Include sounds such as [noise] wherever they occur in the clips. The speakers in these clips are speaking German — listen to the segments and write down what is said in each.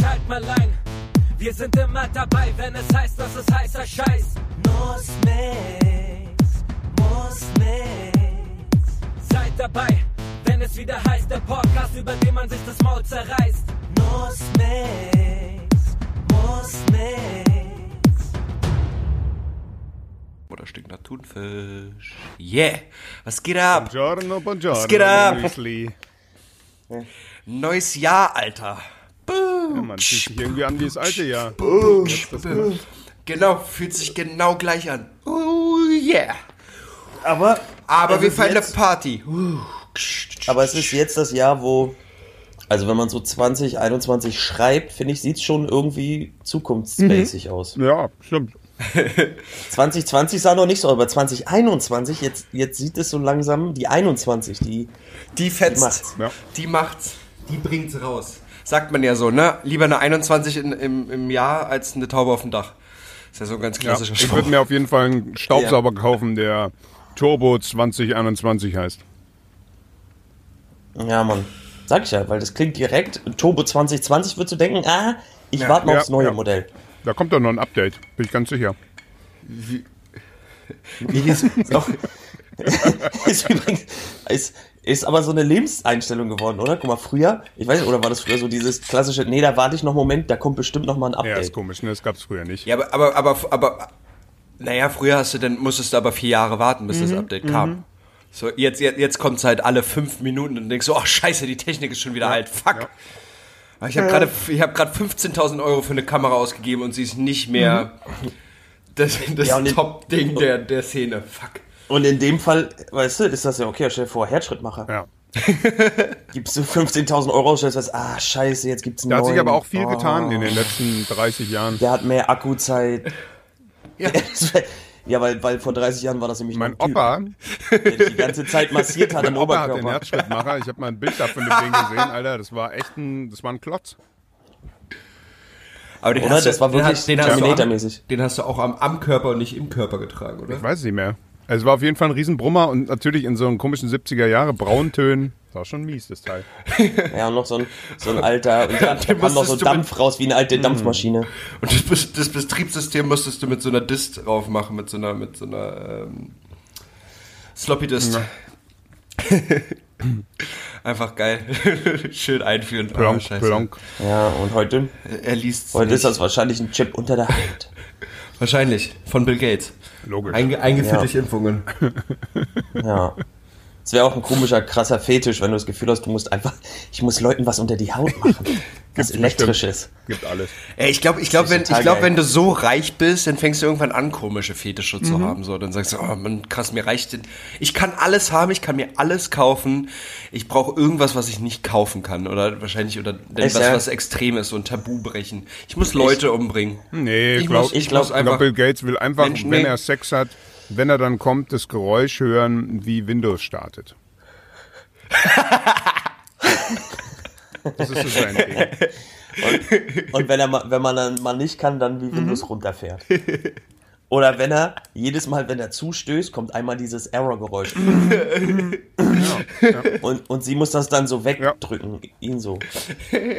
Schalt mal ein, wir sind immer dabei, wenn es heißt, dass es heißer Scheiß. Muss nix, muss nix. Seid dabei, wenn es wieder heißt, der Podcast, über den man sich das Maul zerreißt. Muss nix, muss nix. Oder stinkt nach Thunfisch. Yeah! Was geht ab? Buongiorno, buongiorno. Was geht ab? Neues Jahr, Alter. Ja, man fühlt sich irgendwie an wie das alte Jahr. Genau, fühlt sich genau gleich an. Oh yeah. Aber, Aber wir feiern eine Party. aber es ist jetzt das Jahr, wo, also wenn man so 2021 schreibt, finde ich, sieht es schon irgendwie zukunftsmäßig aus. Ja, stimmt. [laughs] 2020 sah noch nicht so, aber 2021, jetzt, jetzt sieht es so langsam, die 21, die, Die fetzt. Die macht's. Ja. Die macht's. Die bringt's raus. Sagt man ja so, ne? Lieber eine 21 in, im, im Jahr als eine Taube auf dem Dach. Ist ja so ein ganz Ja, klassischer ich Spruch. würde mir auf jeden Fall einen Staubsauger kaufen, der Turbo 2021 heißt. ja Mann, sag ich ja, weil das klingt direkt, Turbo 2020 würdest du denken, ah, ich Ja, warte mal ja, aufs neue ja. Modell. Da kommt doch noch ein Update, bin ich ganz sicher. Doch. [laughs] ist übrigens, ist, ist aber so eine Lebenseinstellung geworden, oder? Guck mal, früher, ich weiß nicht, oder war das früher so dieses klassische, nee, da warte ich noch einen Moment, da kommt bestimmt noch mal ein Ja, Update. ist komisch, ne? Das gab's früher nicht. Ja, aber, aber, aber, aber, naja, früher hast du dann, musstest du aber vier Jahre warten, bis das Update kam. So, jetzt, jetzt, jetzt kommt's halt alle fünf Minuten und denkst so, oh scheiße, die Technik ist schon wieder alt, fuck. Aber Ich habe gerade ich hab grad 15.000 Euro für eine Kamera ausgegeben und sie ist nicht mehr das, das Ja, Top-Ding der, der Szene, fuck. Und in dem Fall, weißt du, ist das ja okay, stell dir vor, Herzschrittmacher. Ja. [laughs] Gibst du 15.000 Euro aus, stellst du fest, ah, scheiße, jetzt gibt's einen Da hat sich aber auch viel Oh, getan in den letzten 30 Jahren. Der hat mehr Akkuzeit. [laughs] Ja. [laughs] ja, weil, weil vor 30 Jahren war das nämlich Mein ein Typ, Opa, der dich die ganze Zeit massiert hat im mein Opa hat den Oberkörper. Herzschrittmacher. Ich habe mal ein Bild davon mit dem gesehen, Alter. Das war echt ein, das war ein Klotz. Aber den Oder? hast du- Das war den wirklich hast- den hast du am- Terminator-mäßig. Den hast du auch am, am Körper und nicht im Körper getragen, oder? Ich weiß es nicht mehr. Also es war auf jeden Fall ein Riesenbrummer und natürlich in so einem komischen 70er Jahre Brauntönen. Das war schon mies, das Teil. [laughs] Ja, und noch so ein, so ein alter, und da, [laughs] da kam noch so musstest du Dampf raus wie eine alte Dampfmaschine. Und das, das Betriebssystem musstest du mit so einer Dist drauf machen, mit so einer, mit so einer ähm, Sloppy Dist. [laughs] Einfach geil. Schön einführen. Ah, Plonk, scheiße. plonk. Ja, und heute, Er liest heute ist das wahrscheinlich ein Chip unter der Haut. Wahrscheinlich. Von Bill Gates. Logisch. Einge eingeführt Ja. durch Impfungen. [laughs] Ja. Es wäre auch ein komischer, krasser Fetisch, wenn du das Gefühl hast, du musst einfach, ich muss Leuten was unter die Haut machen. [laughs] Was elektrisches. Gibt alles. Ey, ich glaube, ich glaub, wenn, ich glaub, wenn du so reich bist, dann fängst du irgendwann an, komische Fetische zu haben. So, dann sagst du, oh man, krass, mir reicht den. Ich kann alles haben, ich kann mir alles kaufen. Ich brauche irgendwas, was ich nicht kaufen kann. Oder wahrscheinlich, oder denn was, ja? was extrem ist, so ein Tabu brechen. Ich muss Leute umbringen. Nee, Ich ich glaube, ich glaub, muss einfach- Bill Gates will einfach, Menschen- wenn nee. er Sex hat, wenn er dann kommt, das Geräusch hören, wie Windows startet. das ist so sein Ding. Und wenn er mal, wenn man dann mal nicht kann, dann wie Windows runterfährt. Oder wenn er, jedes Mal, wenn er zustößt, kommt einmal dieses Error-Geräusch. [laughs] und, und sie muss das dann so wegdrücken, ihn so.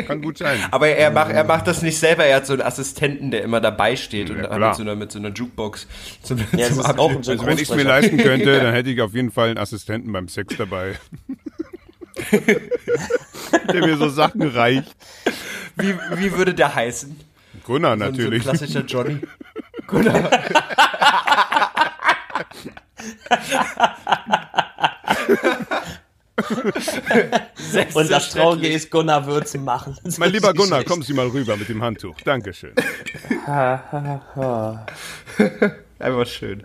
Kann gut sein. Aber er macht, er macht das nicht selber. Er hat so einen Assistenten, der immer dabei steht und Ja, mit, so einer, mit so einer Jukebox. [laughs] Zum, Ja, zum ist auch ein. Also wenn ich es mir leisten könnte, [laughs] dann hätte ich auf jeden Fall einen Assistenten beim Sex dabei. Der mir so Sachen reicht. wie, wie würde der heißen? Gunnar So ein- natürlich. So ein klassischer Johnny. Gunnar. [laughs] Und das Traurige ist, Gunnar wird's machen. Das [laughs] mein lieber Gunnar, schlecht. kommen Sie mal rüber mit dem Handtuch. Dankeschön. [laughs] Einfach schön.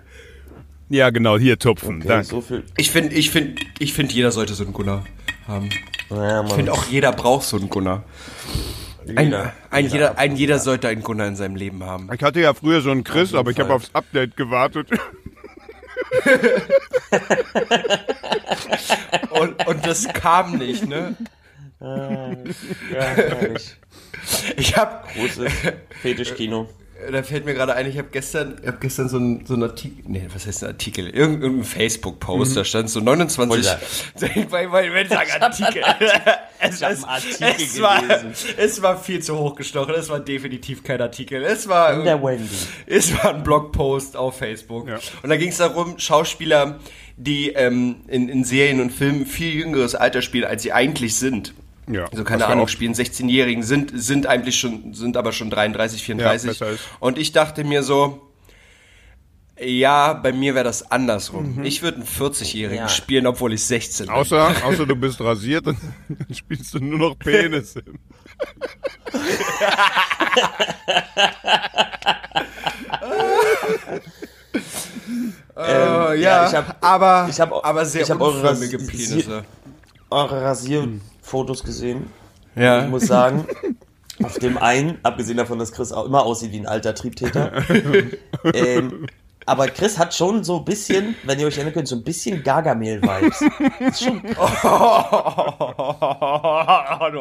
Ja, genau, hier tupfen. Okay, Danke. so viel. Ich finde, ich finde, ich finde, jeder sollte so einen Gunnar haben. Ja, Ich finde auch jeder braucht so einen Gunnar. Ein, Jeder. ein, jeder, ein jeder sollte einen Gunnar in seinem Leben haben. Ich hatte ja früher so einen Chris, aber ich habe aufs Update gewartet. [laughs] Und, und das kam nicht, ne? Ja, herrlich. Ich hab, Großes Fetischkino. Da fällt mir gerade ein, ich habe gestern, ich hab gestern so einen so ein Artikel, nee, was heißt ein Artikel? Irgendein Facebook-Post, da stand so 29. [laughs] Ich wollte sagen Artikel. es, es, Artikel es, war, es war viel zu hochgestochen. Es war definitiv kein Artikel. Es war, der Wendy. es war ein Blogpost auf Facebook. Ja. Und da ging es darum, Schauspieler, die ähm, in, in Serien und Filmen viel jüngeres Alter spielen, als sie eigentlich sind. Ja, Also keine ja Ahnung, auch- spielen 16-Jährigen, sind, sind eigentlich schon, sind aber schon 33, 34. besser ist. und ich dachte mir so, ja, bei mir wäre das andersrum. Ich würde einen 40-Jährigen Ja. spielen, obwohl ich 16 bin. Außer, [laughs] außer du bist rasiert und dann spielst du nur noch Penisse. [laughs] Äh, ja, ich hab- aber, ich hab- aber sehr ich hab unförmige Penisse. Eure Rasierfotos gesehen. Ja. Ich muss sagen, auf dem einen, abgesehen davon, dass Chris auch immer aussieht wie ein alter Triebtäter, [laughs] ähm, aber Chris hat schon so ein bisschen, wenn ihr euch erinnern könnt, so ein bisschen Gargamel-Vibes. Ist schon [laughs] [laughs] du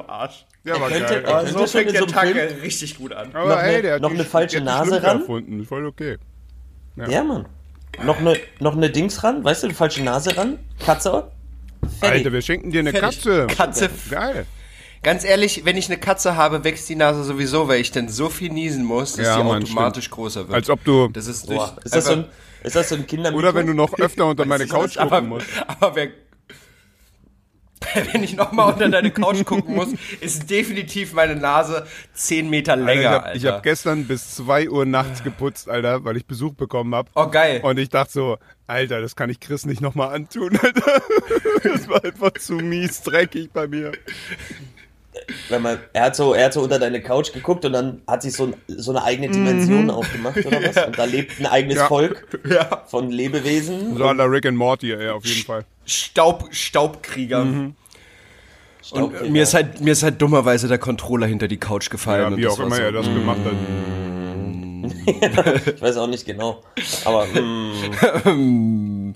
Arsch. Ja, war könnte- geil. er könnte So schon fängt der so Tag Film- richtig gut an. Aber noch hey, eine- der hat noch eine falsche Nase ran. erfunden. Voll okay. Ja, Mann. Noch eine, noch eine Dings ran, weißt du, eine falsche Nase ran, Katze. Fertig. Alter, wir schenken dir eine Fertig. Katze. Katze. Geil. Ganz ehrlich, wenn ich eine Katze habe, wächst die Nase sowieso, weil ich dann so viel niesen muss, dass Ja, die Mann, automatisch größer wird. Als ob du. das ist durch. Ist, das so ein, ist das so ein Kinder Oder wenn du noch öfter unter meine Couch gucken musst. aber wer, [laughs] wenn ich nochmal unter deine Couch gucken muss, ist definitiv meine Nase 10 Meter Alter, länger, ich habe Alter. hab gestern bis 2 Uhr nachts geputzt, Alter, weil ich Besuch bekommen habe. oh, geil. Und ich dachte so, Alter, das kann ich Chris nicht nochmal antun, Alter. [laughs] Das war einfach zu mies dreckig bei mir. Wenn man, er hat so, er hat so unter deine Couch geguckt und dann hat sich so, ein, so eine eigene Dimension aufgemacht oder [laughs] was? Und da lebt ein eigenes Ja. Volk ja. von Lebewesen. So an der Rick and Morty, ey, auf jeden Fall. Staub, Staubkrieger. Mhm. Und Staubfänger. mir ist, halt, mir ist halt dummerweise der Controller hinter die Couch gefallen. Ja, und wie auch immer so, er das gemacht hat. [laughs] ich weiß auch nicht genau. Aber mm, [laughs]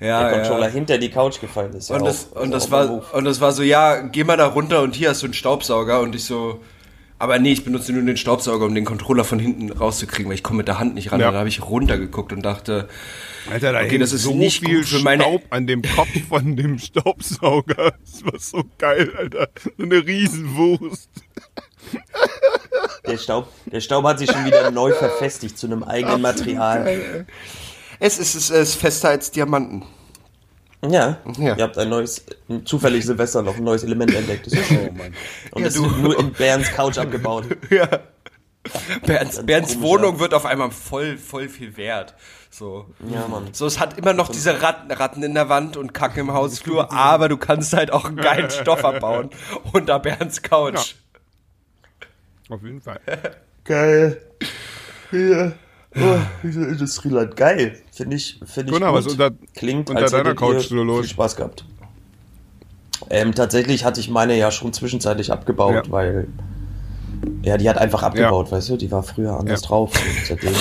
Ja, der Controller ja. hinter die Couch gefallen ist. Ja Und auch, das, ist und, das auch war, und das war so, ja, geh mal da runter und hier hast du einen Staubsauger. Und ich so, aber nee, ich benutze nur den Staubsauger, um den Controller von hinten rauszukriegen, weil ich komme mit der Hand nicht ran. Ja. Und da habe ich runtergeguckt und dachte, Alter, da Okay, das ist so nicht viel gut für meine- Staub an dem Kopf von dem Staubsauger. [laughs] Das war so geil, Alter. So eine Riesenwurst. Der Staub, der Staub hat sich schon wieder neu verfestigt zu einem eigenen Material. es ist, es ist fester als Diamanten. Ja, Ja. ihr habt ein neues, zufällig Silvester noch ein neues Element entdeckt. Das ist schön. Und das ist nur in Berns Couch abgebaut. [laughs] Ja. Bernds, Bernds Wohnung ja. wird auf einmal voll, voll viel wert. So. Ja, Mann. So, es hat immer noch diese Ratten, Ratten in der Wand und Kacke im Hausflur, [laughs] aber du kannst halt auch einen geilen Stoff abbauen unter Bernds Couch. Auf jeden Fall. Geil. Ja. Oh, diese Industrieland. Geil. Finde ich, finde ich Gunnar, gut. was unter- Klingt, unter als deiner Couch ihr so los? viel Spaß gehabt. Ähm, tatsächlich hatte ich meine ja schon zwischenzeitlich abgebaut, Ja. weil ja, die hat einfach abgebaut, weißt du, die war früher anders Ja. drauf. Und seitdem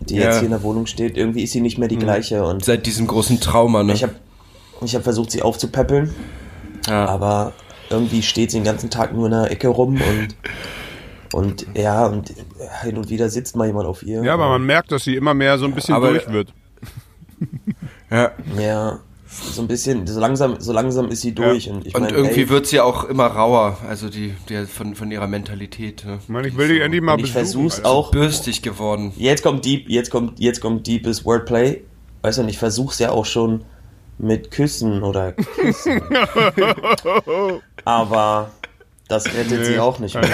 die Ja. jetzt hier in der Wohnung steht, irgendwie ist sie nicht mehr die gleiche und Seit diesem großen Trauma, ne? ich habe ich hab versucht, sie aufzupäppeln, ja. aber irgendwie steht sie den ganzen Tag nur in der Ecke rum und und ja, und hin und wieder sitzt mal jemand auf ihr. Ja, aber man merkt, dass sie immer mehr so ein bisschen Aber- durch wird. [laughs] ja. Ja, so ein bisschen, so langsam, so langsam ist sie durch. Und, ich Und mein, irgendwie ey, wird sie auch immer rauer, also die, die von, von ihrer Mentalität. Ne? Ich meine, ich will dich endlich mal und ich besuchen. versuch's Alter. auch. Bürstig geworden. Jetzt kommt Deep, jetzt kommt, jetzt kommt Deepes Wordplay. Weißt du, und ich versuch's ja auch schon mit Küssen oder Küssen. [laughs] aber das rettet sie auch nicht mehr.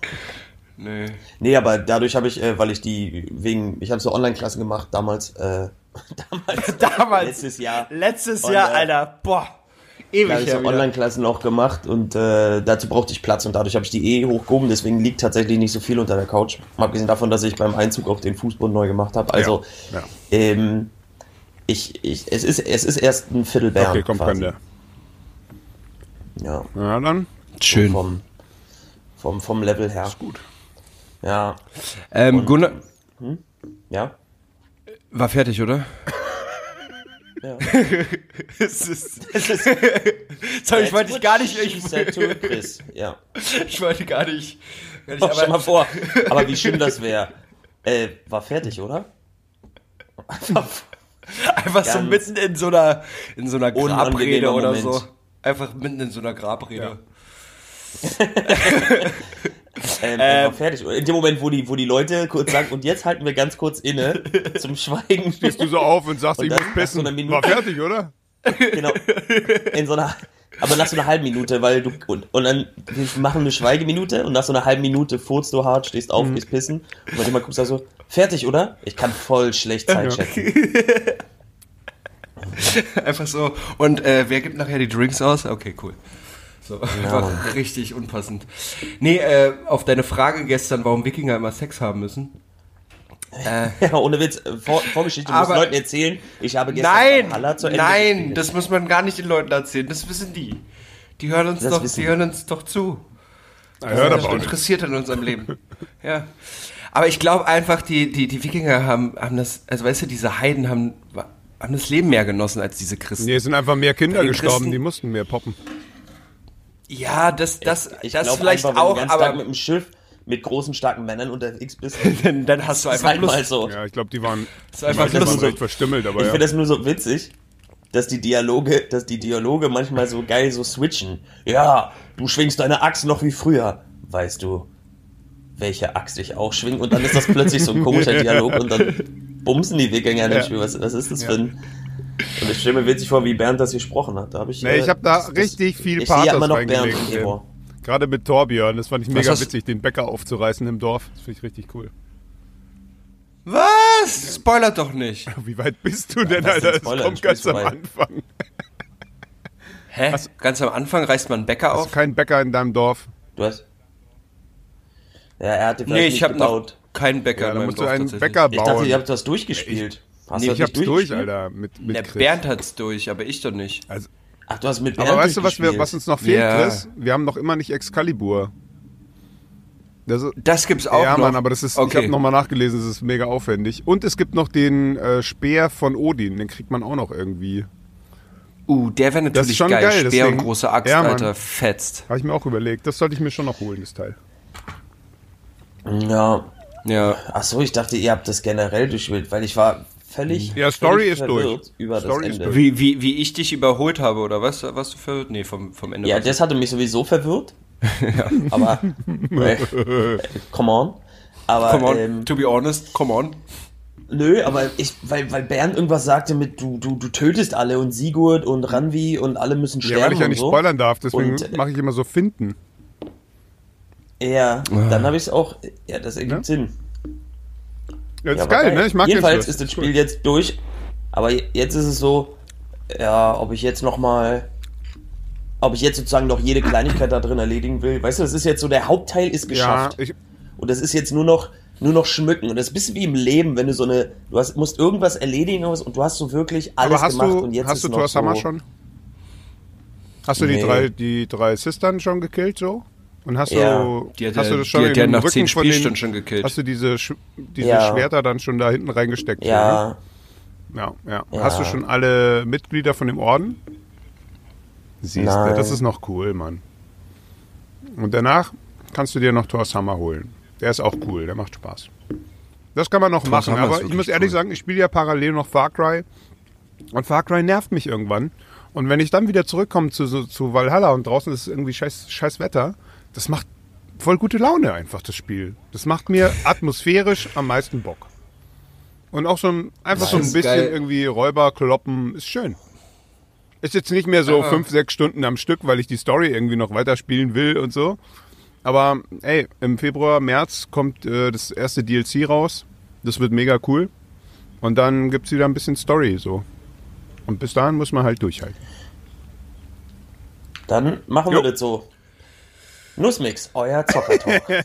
[laughs] Nee. Nee, aber dadurch habe ich, äh, weil ich die wegen, ich habe so Online-Klassen gemacht damals, äh, [laughs] damals, [laughs] Damals. letztes Jahr. Letztes Und, Jahr, äh, Alter. Boah. Ewig habe ich so her wieder. Online-Klassen auch gemacht und äh, dazu brauchte ich Platz und dadurch habe ich die eh hochgehoben, deswegen liegt tatsächlich nicht so viel unter der Couch. Mal abgesehen davon, dass ich beim Einzug auch den Fußboden neu gemacht habe. Also Ja, ja. ähm, ich, ich, es, ist, es ist erst ein Viertel Bern. Okay, komm, quasi. Fremde. Ja, Na dann. Schön. vom, vom, vom Level her. Gut. Ja, Ähm, Gunnar ja. war fertig, oder? ja. [laughs] es ist, Sorry, ich wollte gar nicht. Ich. Ja. wollte gar nicht. gar nicht Oh, stell mal aber, vor. Aber wie schön das wäre. Äh, war fertig, oder? Einfach so mitten in so einer, in so einer Grabrede oder Moment. so. Einfach mitten in so einer Grabrede. [laughs] Ähm, äh, war fertig. In dem Moment, wo die, wo die Leute kurz sagen, und jetzt halten wir ganz kurz inne [laughs] zum Schweigen. Stehst du so auf und sagst, Und ich muss so pissen. Minute- War fertig, oder? Genau. In so einer, aber nach so einer halben Minute, weil du, und, und dann, wir machen eine Schweigeminute und nach so einer halben Minute furzt du hart, stehst Mhm. auf, gehst pissen und guckt, sagst du, fertig, oder? Ich kann voll schlecht Zeit schätzen. [laughs] Einfach so. Und äh, wer gibt nachher die Drinks aus? Okay, cool. So, einfach richtig unpassend. Nee, äh, auf deine Frage gestern, warum Wikinger immer Sex haben müssen. Ja, [laughs] ohne Witz, äh, Vor, Vorgeschichte, du musst Aber- Leuten erzählen, ich habe gestern Nein, Valhalla zu Ende nein, gespielt. das muss man gar nicht den Leuten erzählen. Das wissen die. Die hören uns Das doch, die die. hören uns doch zu. Hört Das aber auch nicht. interessiert in unserem Leben. [laughs] Ja. Aber ich glaube einfach, die, die, die Wikinger haben, haben das, also weißt du, diese Heiden haben, haben das Leben mehr genossen als diese Christen. Nee, es sind einfach mehr Kinder gestorben, Christen- die mussten mehr poppen. Ja, das, das, Ich das glaube vielleicht einfach, wenn du auch, den ganzen Tag mit aber dem Schiff mit großen, starken Männern unterwegs bist, [laughs] dann, dann hast du einfach halt mal Lust. so. Ja, ich glaube, die waren, ist einfach die waren Lust. recht verstümmelt, aber Ich ja. finde das nur so witzig, dass die Dialoge, dass die Dialoge manchmal so geil so switchen. Ja, du schwingst deine Axt noch wie früher. Weißt du, welche Axt ich auch schwing? Und dann ist das plötzlich so ein komischer [laughs] Dialog und dann bumsen die Wikinger Ja. Spiel. Was, was ist das für ein... Und ich stelle mir witzig vor, wie Bernd das gesprochen hat. Da hab ich, Nee, ich äh, habe da das- das- richtig viel Ich sehe ja Pathos immer noch Bernd reingelegt. im. Gerade mit Torbjörn, das fand ich mega hast- witzig, den Bäcker aufzureißen im Dorf. Das finde ich richtig cool. Was? Spoilert doch nicht. [laughs] Wie weit bist du denn, was Alter? Das kommt Spiel ganz am. Anfang. Hä? Ganz am Anfang reißt man einen Bäcker Hast auf? du keinen Bäcker in deinem Dorf? Du hast... Ja, er hatte vielleicht Nee, nicht ich habe noch gebaut. keinen Bäcker Ja, in meinem musst du Dorf einen. Bäcker Ich dachte, bauen. ihr habt das durchgespielt. Hast Nee, ich hab's durch? Alter, mit, mit Der Chris. Bernd hat's durch, aber ich doch nicht. Also, Ach, du hast mit Bernd aber weißt du, was, wir, was uns noch fehlt, Ja. Chris? Wir haben noch immer nicht Excalibur. Das Das gibt's auch ja, noch. Mann, aber das ist, ich okay. habe nochmal nachgelesen, es ist mega aufwendig. Und es gibt noch den äh, Speer von Odin, den kriegt man auch noch irgendwie. Uh, der wäre Das ist natürlich schon geil. geil, Speer deswegen- und große Axt, Ja, Mann. Alter, fetzt. Habe ich mir auch überlegt. Das sollte ich mir schon noch holen, das Teil. Ja. Ja. Ach so, ich dachte, ihr habt das generell durchgespielt, weil ich war völlig. Ja, Story völlig ist verwirrt durch. Über Story das ist Ende. Wie, wie, wie ich dich überholt habe, oder was? Was du für. Nee, vom, vom Ende. Ja, das hatte mich sowieso verwirrt. [laughs] Aber. [laughs] äh, come on. Aber. Come on, Ähm, to be honest, come on. nö, aber ich, weil, weil Bernd irgendwas sagte mit, du, du, du tötest alle und Sigurd und Ranvi und alle müssen sterben. Ja, weil ich ja nicht so. spoilern darf, deswegen äh, mache ich immer so Finden. Ja, dann habe ich es auch. Ja, das ergibt Ja? Sinn. Ja, das Ja, ist geil, ne? Ich mag Jedenfalls den ist das. Spiel jetzt durch. Aber jetzt ist es so, ja, ob ich jetzt noch mal, ob ich jetzt sozusagen noch jede Kleinigkeit da drin erledigen will. Weißt du, das ist jetzt so, der Hauptteil ist Ja, geschafft. ich, und das ist jetzt nur noch, nur noch schmücken. Und das ist ein bisschen wie im Leben, wenn du so eine, du hast, musst irgendwas erledigen und du hast so wirklich alles gemacht du, und jetzt hast ist du Thor so, schon? Hast du die Nee. drei, die drei Sistern schon gekillt so? Und hast Ja. du, Die hat hast er- du das schon die den nach Rücken zehn von den- Spielstunden schon gekillt. Hast du diese, Sch- diese Ja. Schwerter dann schon da hinten reingesteckt? Ja, Ja, ja. Ja. Hast du schon alle Mitglieder von dem Orden? Siehst du, das ist noch cool, Mann. Und danach kannst du dir noch Thor Summer holen. Der ist auch cool, der macht Spaß. Das kann man noch machen, Summer ist aber ich muss ehrlich cool. sagen, ich spiele ja parallel noch Far Cry. Und Far Cry nervt mich irgendwann. Und wenn ich dann wieder zurückkomme zu, zu Valhalla und draußen ist irgendwie scheiß, scheiß Wetter, das macht voll gute Laune einfach, das Spiel. Das macht mir [laughs] atmosphärisch am meisten Bock. Und auch so ein, einfach so ein bisschen geil. irgendwie Räuber kloppen, ist schön. Ist jetzt nicht mehr so Ja. fünf, sechs Stunden am Stück, weil ich die Story irgendwie noch weiterspielen will und so. Aber ey, im Februar, März kommt äh, das erste DLC raus. Das wird mega cool. Und dann gibt's wieder ein bisschen Story so. Und bis dahin muss man halt durchhalten. dann machen Jo. wir das so. Nussmix, euer Zockertalk. [laughs]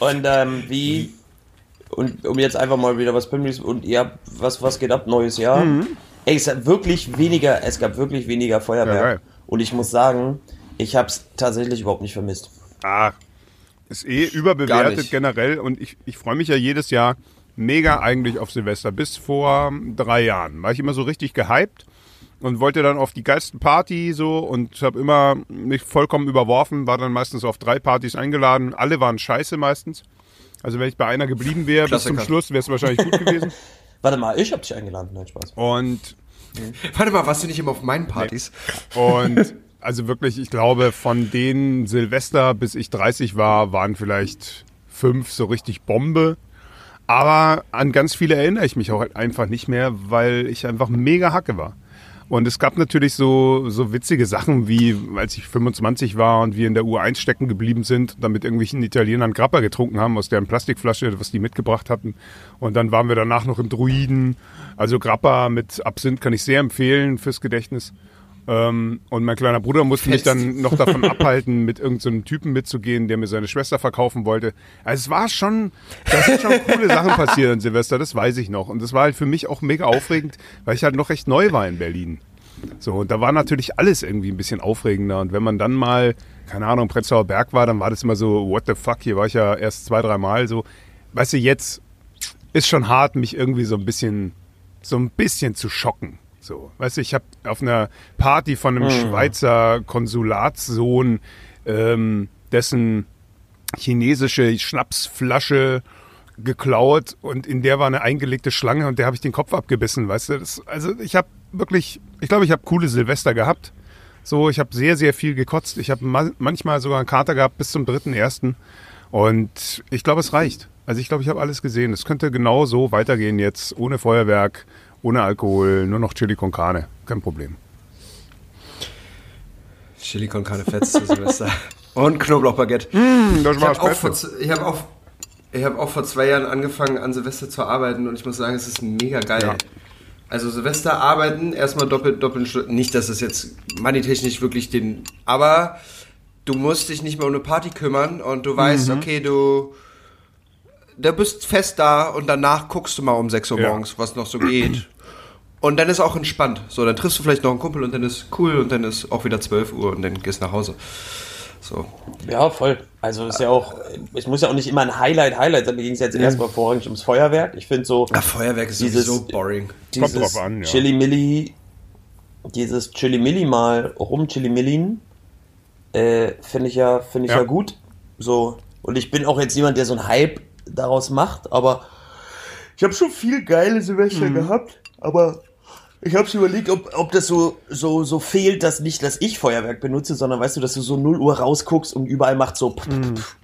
und ähm, wie, und um jetzt einfach mal wieder was Pimmelis und ihr, was, was geht ab, neues Jahr? Ey, es hat wirklich weniger, es gab wirklich weniger Feuerwerk. Ja, und ich muss sagen, ich habe es tatsächlich überhaupt nicht vermisst. Ah, ist eh überbewertet generell und ich, ich freue mich ja jedes Jahr mega eigentlich auf Silvester. Bis vor drei Jahren war ich immer so richtig gehypt und wollte dann auf die geilsten Party so und habe immer mich vollkommen überworfen, war dann meistens auf drei Partys eingeladen. Alle waren scheiße meistens. Also wenn ich bei einer geblieben wäre bis zum. Schluss, wäre es wahrscheinlich gut gewesen. [laughs] Warte mal, ich hab dich eingeladen. Nein, Spaß. Und [laughs] Warte mal, warst du nicht immer auf meinen Partys? Und also wirklich, ich glaube, von den Silvester bis ich 30 war, waren vielleicht fünf so richtig Bombe. Aber an ganz viele erinnere ich mich auch halt einfach nicht mehr, weil ich einfach mega Hacke war. Und es gab natürlich so, so witzige Sachen, wie als ich 25 war und wir in der U1 stecken geblieben sind, dann mit irgendwelchen Italienern Grappa getrunken haben aus deren Plastikflasche, was die mitgebracht hatten. Und dann waren wir danach noch im Druiden. Also Grappa mit Absinth kann ich sehr empfehlen fürs Gedächtnis. Ähm, und mein kleiner Bruder musste mich Fest. dann noch davon [laughs] abhalten, mit irgendeinem Typen mitzugehen, der mir seine Schwester verkaufen wollte. Also es war schon, da sind schon coole Sachen passiert an Silvester, das weiß ich noch. Und das war halt für mich auch mega aufregend, weil ich halt noch recht neu war in Berlin. So, und da war natürlich alles irgendwie ein bisschen aufregender. Und wenn man dann mal, keine Ahnung, Prenzlauer Berg war, dann war das immer so, what the fuck, hier war ich ja erst zwei, drei Mal so. Weißt du, jetzt ist schon hart, mich irgendwie so ein bisschen, so ein bisschen zu schocken. So, weißt du, ich habe auf einer Party von einem Schweizer Konsulatssohn, ähm, dessen chinesische Schnapsflasche geklaut und in der war eine eingelegte Schlange und der habe ich den Kopf abgebissen, weißt du? Das, also ich habe wirklich, ich glaube, ich habe coole Silvester gehabt. So, ich habe sehr, sehr viel gekotzt. Ich habe ma manchmal sogar einen Kater gehabt bis zum dritten ersten und ich glaube, es reicht. Also ich glaube, ich habe alles gesehen. Es könnte genau so weitergehen jetzt, ohne Feuerwerk, ohne Alkohol, nur noch Chili con Carne. Kein Problem. Chili con Carne Fetz zu Silvester. [laughs] Und Knoblauchbaguette. Das Ich habe auch, ich hab auch, ich hab auch vor zwei Jahren angefangen, an Silvester zu arbeiten und ich muss sagen, es ist mega geil. Ja. Also Silvester arbeiten, erstmal doppelt, doppelt, nicht, dass es jetzt moneytechnisch wirklich den, aber du musst dich nicht mehr um eine Party kümmern und du weißt, Mhm. okay, du, du bist fest da und danach guckst du mal um 6 Uhr Ja. morgens, was noch so geht. Und dann ist auch entspannt. So, dann triffst du vielleicht noch einen Kumpel und dann ist cool und dann ist auch wieder 12 Uhr und dann gehst nach Hause. So. Ja, voll. Also ist ja auch, es muss ja auch nicht immer ein Highlight, Highlight sein. Mir ging es jetzt erstmal vorrangig ums Feuerwerk. Ich finde so, Ja, Feuerwerk ist Dieses- sowieso boring. dieses drauf an, ja. Chili Milli, dieses Chili Milli mal rum Chili Millin, äh, finde ich ja, finde ich ja. Ja. gut. So. Und ich bin auch jetzt jemand, der so einen Hype daraus macht, aber ich habe schon viel geile Silvester gehabt, aber ich habe überlegt, ob, ob das so, so, so fehlt, dass nicht, dass ich Feuerwerk benutze, sondern weißt du, dass du so 0 Uhr rausguckst und überall macht so. pff, pff.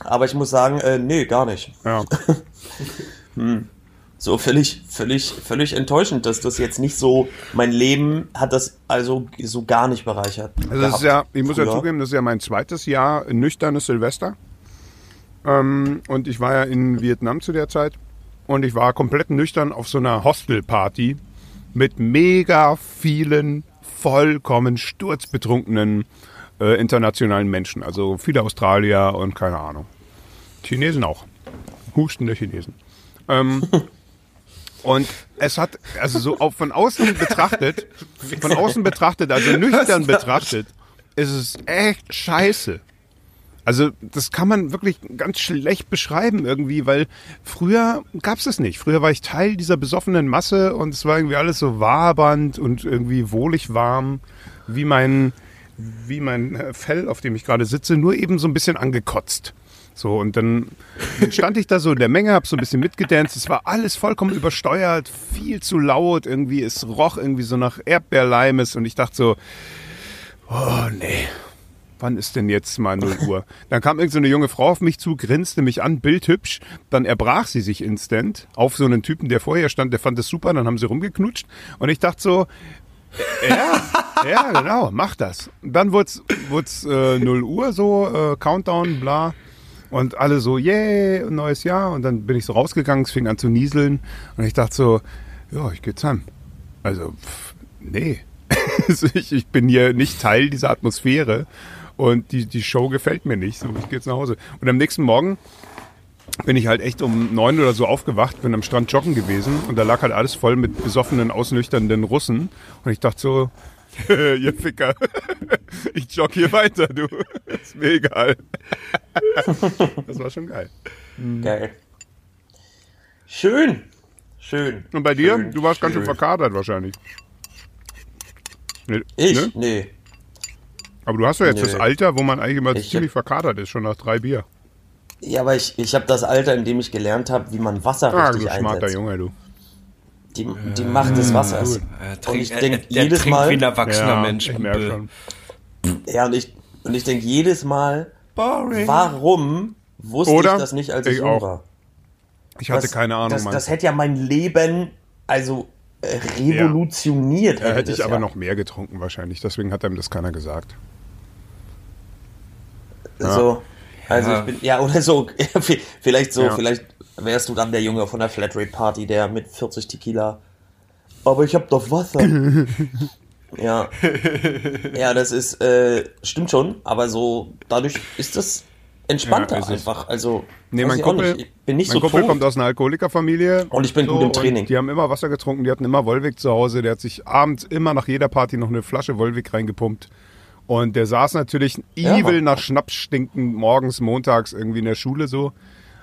Aber ich muss sagen, äh, nee, gar nicht. Ja. [laughs] So völlig, völlig, völlig enttäuschend, dass das jetzt nicht so, mein Leben hat das also so gar nicht bereichert. Also das ist ja, ich muss ja früher. zugeben, das ist ja mein zweites Jahr nüchternes Silvester. Ähm, und ich war ja in Vietnam zu der Zeit. Und ich war komplett nüchtern auf so einer Hostelparty mit mega vielen vollkommen sturzbetrunkenen äh, internationalen Menschen. Also viele Australier und keine Ahnung. Chinesen auch. Hustende Chinesen. Ähm, [laughs] und es hat, also so auch von außen betrachtet, [laughs] von außen betrachtet, also nüchtern betrachtet, ist es echt scheiße. Also das kann man wirklich ganz schlecht beschreiben irgendwie, weil früher gab es das nicht. Früher war ich Teil dieser besoffenen Masse und es war irgendwie alles so wabernd und irgendwie wohlig warm, wie mein, wie mein äh, Fell, auf dem ich gerade sitze, nur eben so ein bisschen angekotzt. So, und dann [laughs] stand ich da so in der Menge, hab so ein bisschen mitgedanced. Es war alles vollkommen übersteuert, viel zu laut irgendwie. Es roch irgendwie so nach Erdbeerleimes und ich dachte so, oh nee, wann ist denn jetzt mal 0 Uhr? Dann kam irgend so eine junge Frau auf mich zu, grinste mich an, bildhübsch. Dann erbrach sie sich instant auf so einen Typen, der vorher stand, der fand es super. Dann haben sie rumgeknutscht. Und ich dachte so, ja, ja, genau, mach das. Dann wurde es äh, 0 Uhr so, äh, Countdown, bla. Und alle so, yay, neues Jahr. Und dann bin ich so rausgegangen, es fing an zu nieseln. Und ich dachte so, ja, ich geh jetzt heim. Also, pff, nee. [laughs] Also ich, ich bin hier nicht Teil dieser Atmosphäre. Und die, die Show gefällt mir nicht. So, ich gehe jetzt nach Hause. Und am nächsten Morgen bin ich halt echt um neun oder so aufgewacht, bin am Strand joggen gewesen und da lag halt alles voll mit besoffenen, ausnüchternden Russen. Und ich dachte so, [laughs] ihr Ficker, [laughs] ich jogge hier weiter, du. [laughs] Ist mir egal. Das war schon geil. Geil. Schön. Schön. Und bei dir? Schön. Du warst ganz schön Schön. verkatert wahrscheinlich. Ne- Ich? Ne? Nee. Aber du hast ja jetzt Nö. das Alter, wo man eigentlich immer Ich- ziemlich verkatert ist, schon nach drei Bier. Ja, aber ich, ich habe das Alter, in dem ich gelernt habe, wie man Wasser Ah, richtig du smarter einsetzt. Junge, du. Die, die Macht des Wassers. Er Und ich denke der jedes trinkt Mal, wie ein erwachsener Ja, Mensch. ich merke schon. ja, und ich, und ich denke jedes Mal, Boring. warum wusste Oder? ich das nicht, als ich, Ich jung auch. war? Ich hatte Das- keine Ahnung, das, Mann. das hätte ja mein Leben, also äh, revolutioniert. Da hätte das ich aber ja. noch mehr getrunken wahrscheinlich. Deswegen hat einem das keiner gesagt. So. Also Ja. ich bin, ja, oder so, [laughs] vielleicht so, Ja. vielleicht wärst du dann der Junge von der Flatrate Party, der mit 40 Tequila. Aber ich hab doch Wasser. [laughs] ja. Ja, das ist, äh, stimmt schon, aber so, dadurch ist das entspannter Ja, ist einfach. Also, Nee, mein Kumpel, nicht. ich bin nicht mein so Kumpel tot. kommt aus einer Alkoholikerfamilie. Und ich bin gut im Training. Die haben immer Wasser getrunken, die hatten immer Wolwig zu Hause. Der hat sich abends immer nach jeder Party noch eine Flasche Wolwig reingepumpt. Und der saß natürlich Ja, evil nach Schnaps stinkend morgens, montags irgendwie in der Schule so.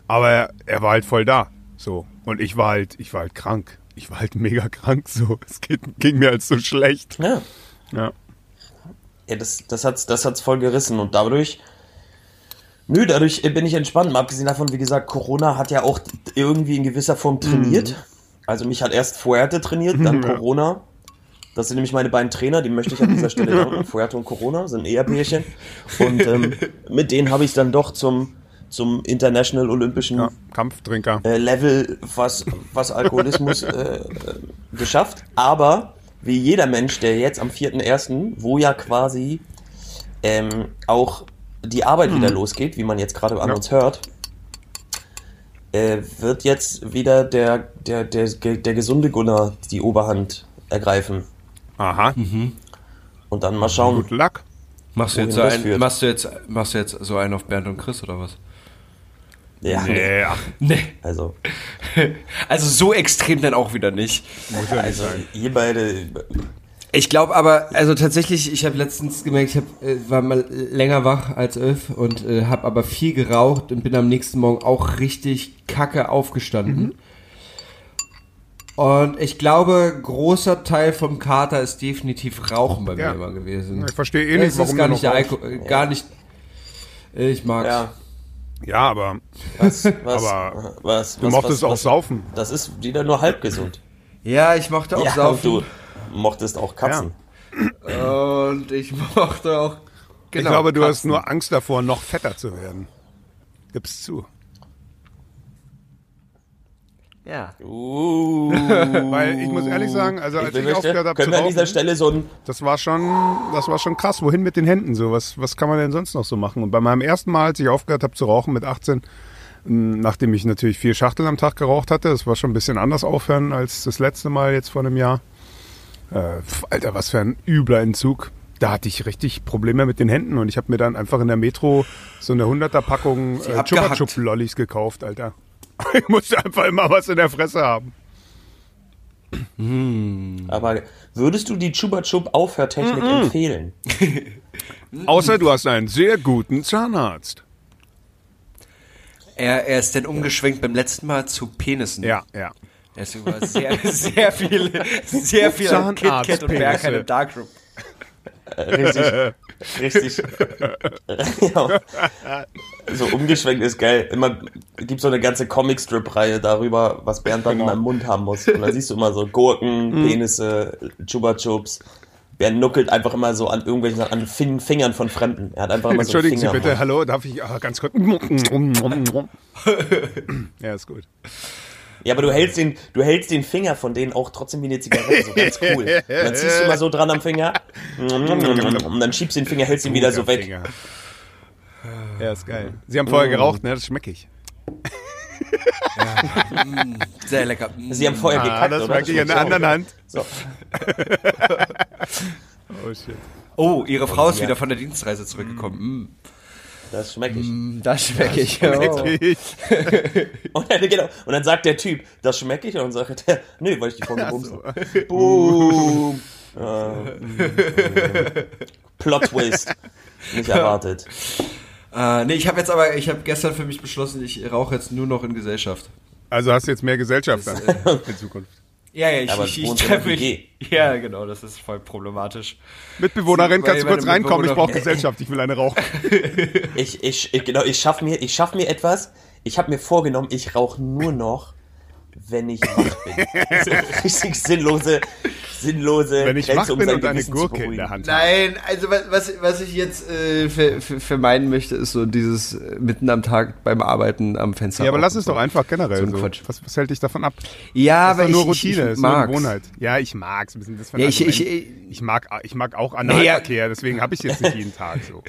Aber er, er war halt voll da. So. Und ich war halt, ich war halt krank. Ich war halt mega krank so. [laughs] Es geht, ging mir halt so schlecht. Ja. Ja. Ja, das, das hat's, das hat's voll gerissen und dadurch, nö, dadurch bin ich entspannt. Mal abgesehen davon, wie gesagt, Corona hat ja auch irgendwie in gewisser Form trainiert. Also mich hat erst Fuerte trainiert, [laughs] dann Ja. Corona. Das sind nämlich meine beiden Trainer, die möchte ich an dieser Stelle [laughs] danken. Fuerte und Corona sind Ehepärchen. Und ähm, mit denen habe ich dann doch zum, zum International Olympischen ja. Kampftrinker. äh, Level, was, was Alkoholismus [laughs] äh, geschafft. Aber wie jeder Mensch, der jetzt am 4.1., wo ja quasi ähm, auch die Arbeit wieder losgeht, wie man jetzt gerade an Ja. uns hört, äh, wird jetzt wieder der, der, der, der gesunde Gunnar die Oberhand ergreifen. Aha. Und dann mal schauen. Good luck. Machst du, jetzt so ein, machst, du jetzt, machst du jetzt so einen auf Bernd und Chris oder was? Ja, Nee, Nee. also, [laughs] Also so extrem dann auch wieder nicht. muss ja also ihr beide, Ich glaube aber, also tatsächlich, ich habe letztens gemerkt, ich hab, äh, war mal länger wach als elf und äh, habe aber viel geraucht und bin am nächsten Morgen auch richtig kacke aufgestanden. Und ich glaube, großer Teil vom Kater ist definitiv Rauchen bei Ja. mir immer gewesen. Ich verstehe eh nicht, es ist warum gar du nicht noch der. Alkohol, äh, gar nicht. Ich mag's. ja, Ja, aber was, [laughs] was, Aber was, du was, mochtest was, auch was, saufen. Das ist wieder nur halb gesund. Ja, ich mochte auch Ja, und saufen. du mochtest auch Katzen. Und ich [laughs] mochte auch. ich genau, glaube, du hast Katzen. nur Angst davor, noch fetter zu werden. Gib's zu. Ja. Uh, [laughs] Weil ich muss ehrlich sagen, also als ich, möchte- aufgehört habe zu können wir an dieser rauchen, Stelle so ein das war schon, das war schon krass. Wohin mit den Händen so? Was, was kann man denn sonst noch so machen? Und bei meinem ersten Mal, als ich aufgehört habe zu rauchen mit 18, m, nachdem ich natürlich vier Schachteln am Tag geraucht hatte, das war schon ein bisschen anders aufhören als das letzte Mal jetzt vor einem Jahr. Äh, Alter, was für ein übler Entzug. Da hatte ich richtig Probleme mit den Händen und ich habe mir dann einfach in der Metro so eine 100er Packung äh, Chupa. Chup Lollis gekauft, Alter. [laughs] Ich musste einfach immer was in der Fresse haben. Aber würdest du die Chupa Chup Aufhörtechnik empfehlen? [laughs] Außer du hast einen sehr guten Zahnarzt. Er, er ist dann umgeschwenkt beim letzten Mal zu Penissen. Ja, ja. Deswegen war sehr, [laughs] sehr viel, sehr viel an Kit Kat und Berg Zahnarztpenisse. in Darkroom. Richtig. [laughs] Richtig. ja. So umgeschwenkt ist geil. Immer gibt so eine ganze Comic-Strip-Reihe darüber, was Bernd dann Genau. in im Mund haben muss. Und dann siehst du immer so Gurken, Mhm. Penisse, Chupa Chups. Bernd nuckelt einfach immer so an irgendwelchen an Fin Fingern von Fremden. Er hat einfach immer so Entschuldigen Sie Finger. bitte, hallo, darf ich ah, ganz kurz. [laughs] ja, ist gut. Ja, aber du hältst den, du hältst den Finger von denen auch trotzdem wie eine Zigarette, so ganz cool. Und dann ziehst du immer so dran am Finger und dann schiebst du den Finger, hältst ihn wieder so weg. Finger. Ja, ist geil. Sie haben vorher geraucht, ne? Das schmecke ich. [laughs] Sehr lecker. Sie haben vorher Ah, gekackt, das oder? ich in der anderen. Hand. So. [laughs] Oh shit. Oh, ihre Frau ist Ja. wieder von der Dienstreise zurückgekommen. Das schmecke ich. Mm, das schmecke ich. Schmecke ich. [laughs] Und dann, genau, und dann sagt der Typ, das schmecke ich. Und dann sagt er, [laughs] nö, weil ich die vorne bumsen. [laughs] Boom. Äh, Plot Twist. Nicht erwartet. Äh, nee, ich habe jetzt aber, ich habe gestern für mich beschlossen, ich rauche jetzt nur noch in Gesellschaft. Also hast du jetzt mehr Gesellschaft dann in Zukunft. Ja, ja, ich, Aber ich, ich treffe mich. Ja, genau, das ist voll problematisch. Mitbewohnerin, kannst du kurz reinkommen? Ich brauche [laughs] Gesellschaft, ich will eine rauchen. Ich, ich, ich, genau, ich schaff mir, ich schaff mir etwas. Ich habe mir vorgenommen, ich rauche nur noch, wenn ich wach bin. So [laughs] [laughs] richtig sinnlose, sinnlose Wenn ich Grenze, wach um bin sein und eine Gewissen Gurke in der Hand habe. Nein, also was, was, was ich jetzt äh, ver, ver, vermeiden möchte, ist so dieses äh, mitten am Tag beim Arbeiten am Fenster. Ja, aber lass es doch einfach generell So ein so. Quatsch. Was, was hält dich davon ab? Ja, Das ist aber doch nur ich, Routine, ich, ich ist nur eine mag's. Gewohnheit. Ja, ich mag's ein bisschen. Das ist Ja, ich- ich- ich, ich mag, ich mag auch. Analverkehr, deswegen habe ich jetzt nicht jeden Tag so.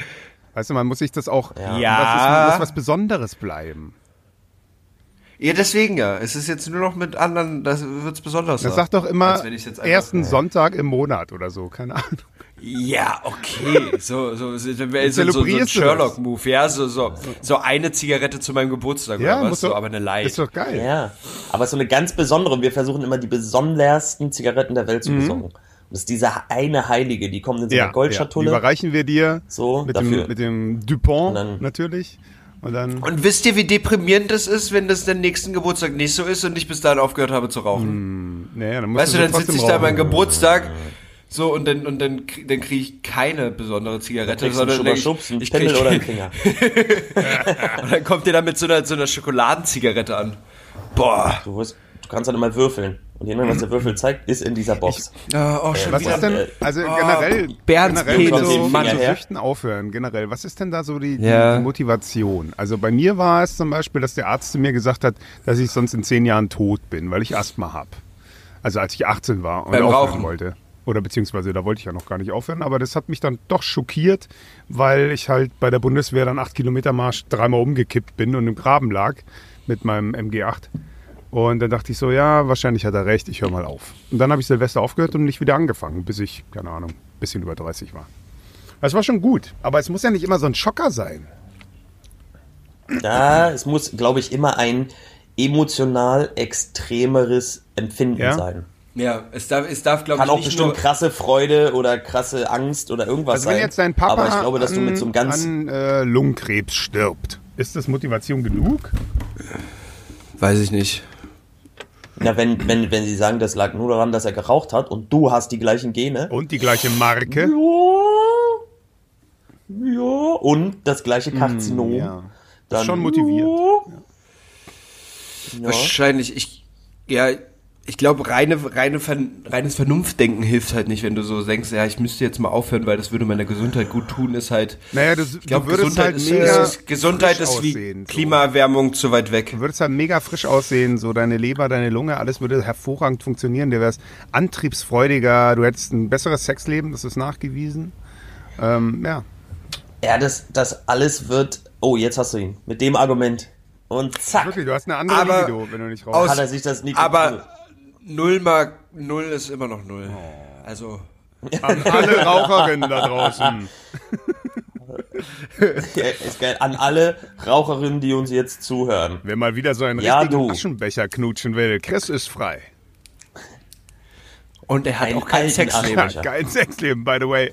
Weißt du, man muss sich das auch, Ja. Ja. das ist, muss was Besonderes bleiben. Ja, deswegen ja. Es ist jetzt nur noch mit anderen, das wird's besonders. Das sagt doch immer Als wenn ich's jetzt einfach- ersten Sonntag im Monat oder so, keine Ahnung. Ja, okay. So, so, so, so, so, so ein. Sherlock-Move, ja. So, so, so eine Zigarette zu meinem Geburtstag Ja, oder was? muss So, aber eine Light. Ist doch geil. Ja, aber so eine ganz besondere. Wir versuchen immer die besondersten Zigaretten der Welt zu besorgen. Und das ist diese eine Heilige, die kommt in so einer Ja, ja. Die Goldschatulle. überreichen wir dir So, mit, dafür. dem, mit dem Dupont dann- natürlich. Und dann Und wisst ihr, wie deprimierend das ist, wenn das den nächsten Geburtstag nicht so ist und ich bis dahin aufgehört habe zu rauchen? naja, dann musst Weißt du, dann sitze ich da an meinem. Geburtstag so und dann und dann, dann kriege ich keine besondere Zigarette, einen sondern Schubber-Schubs, einen ich Pimmel krieg- oder einen Finger. [laughs] und dann kommt ihr da mit so einer, so einer Schokoladenzigarette an. Boah. Du, wirst, du kannst dann immer würfeln. Und je nachdem, was der Würfel zeigt, ist in dieser Box. Ja, oh, schon Was wieder. ist denn, äh, also generell, Bernds generell Penis, so, Mann. mit so. Süchten aufhören, generell. Was ist denn da so die, die, Ja. die Motivation? Also bei mir war es zum Beispiel, dass der Arzt zu mir gesagt hat, dass ich sonst in zehn Jahren tot bin, weil ich Asthma habe. Also als ich 18 war und Beim aufhören Rauchen. wollte. Oder beziehungsweise da wollte ich ja noch gar nicht aufhören, aber das hat mich dann doch schockiert, weil ich halt bei der Bundeswehr dann acht Kilometer Marsch dreimal umgekippt bin und im Graben lag mit meinem MG8. Und dann dachte ich so, ja, wahrscheinlich hat er recht, ich höre mal auf. Und dann habe ich Silvester aufgehört und nicht wieder angefangen, bis ich, keine Ahnung, ein bisschen über 30 war. Das war schon gut, aber es muss ja nicht immer so ein Schocker sein. Ja, es muss, glaube ich, immer ein emotional extremeres Empfinden Ja? sein. Ja, es darf, es darf glaube Kann ich auch nicht bestimmt nur, krasse Freude oder krasse Angst oder irgendwas Also sein. wenn jetzt dein Papa aber ich glaube, dass an, du mit so einem ganz an äh, Lungenkrebs stirbt, ist das Motivation genug? weiß ich nicht. Na, wenn, wenn, wenn sie sagen, das lag nur daran, dass er geraucht hat und du hast die gleichen Gene. Und die gleiche Marke? Ja. Ja. Und das gleiche Karzinom. Hm, ja. Das Dann, ist schon motiviert. Ja. Wahrscheinlich, ich, ja, ich glaube, reine, reine, reines Vernunftdenken hilft halt nicht, wenn du so denkst, ja, ich müsste jetzt mal aufhören, weil das würde meiner Gesundheit gut tun, ist halt, Naja, du, ich glaube, du würdest Gesundheit, halt ist, mega ist, Gesundheit ist wie aussehen, so. Klimaerwärmung zu weit weg. Du würdest halt mega frisch aussehen, so deine Leber, deine Lunge, alles würde hervorragend funktionieren. Du wärst antriebsfreudiger, du hättest ein besseres Sexleben, das ist nachgewiesen. Ähm, ja. Ja, das, das alles wird. Oh, jetzt hast du ihn. Mit dem Argument. Und zack. Wirklich, du hast eine andere Aber Libido, wenn du nicht aus- rauchst. Hat er sich das nie Aber null mal null ist immer noch null. Also, [laughs] An alle Raucherinnen da draußen. [laughs] Ja, ist geil. An alle Raucherinnen, die uns jetzt zuhören. Wer mal wieder so einen Ja, richtigen du. Aschenbecher knutschen will, Chris ist frei. und er hat Ein auch kein Sexleben. Ja, Aschenbecher. [laughs] geil Sexleben, by the way.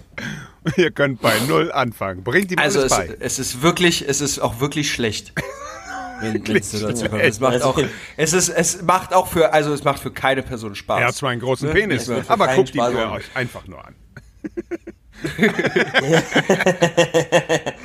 Ihr könnt bei Null anfangen. Bringt ihm Also alles es, bei. es ist wirklich, es ist auch wirklich schlecht. Wenn, so dazu kommt. Es macht Also, auch, es ist, es macht auch für, also es macht für keine Person Spaß. Er hat zwar einen großen Ne? Penis, Es für aber guckt ihn euch einfach nur an. [laughs] Und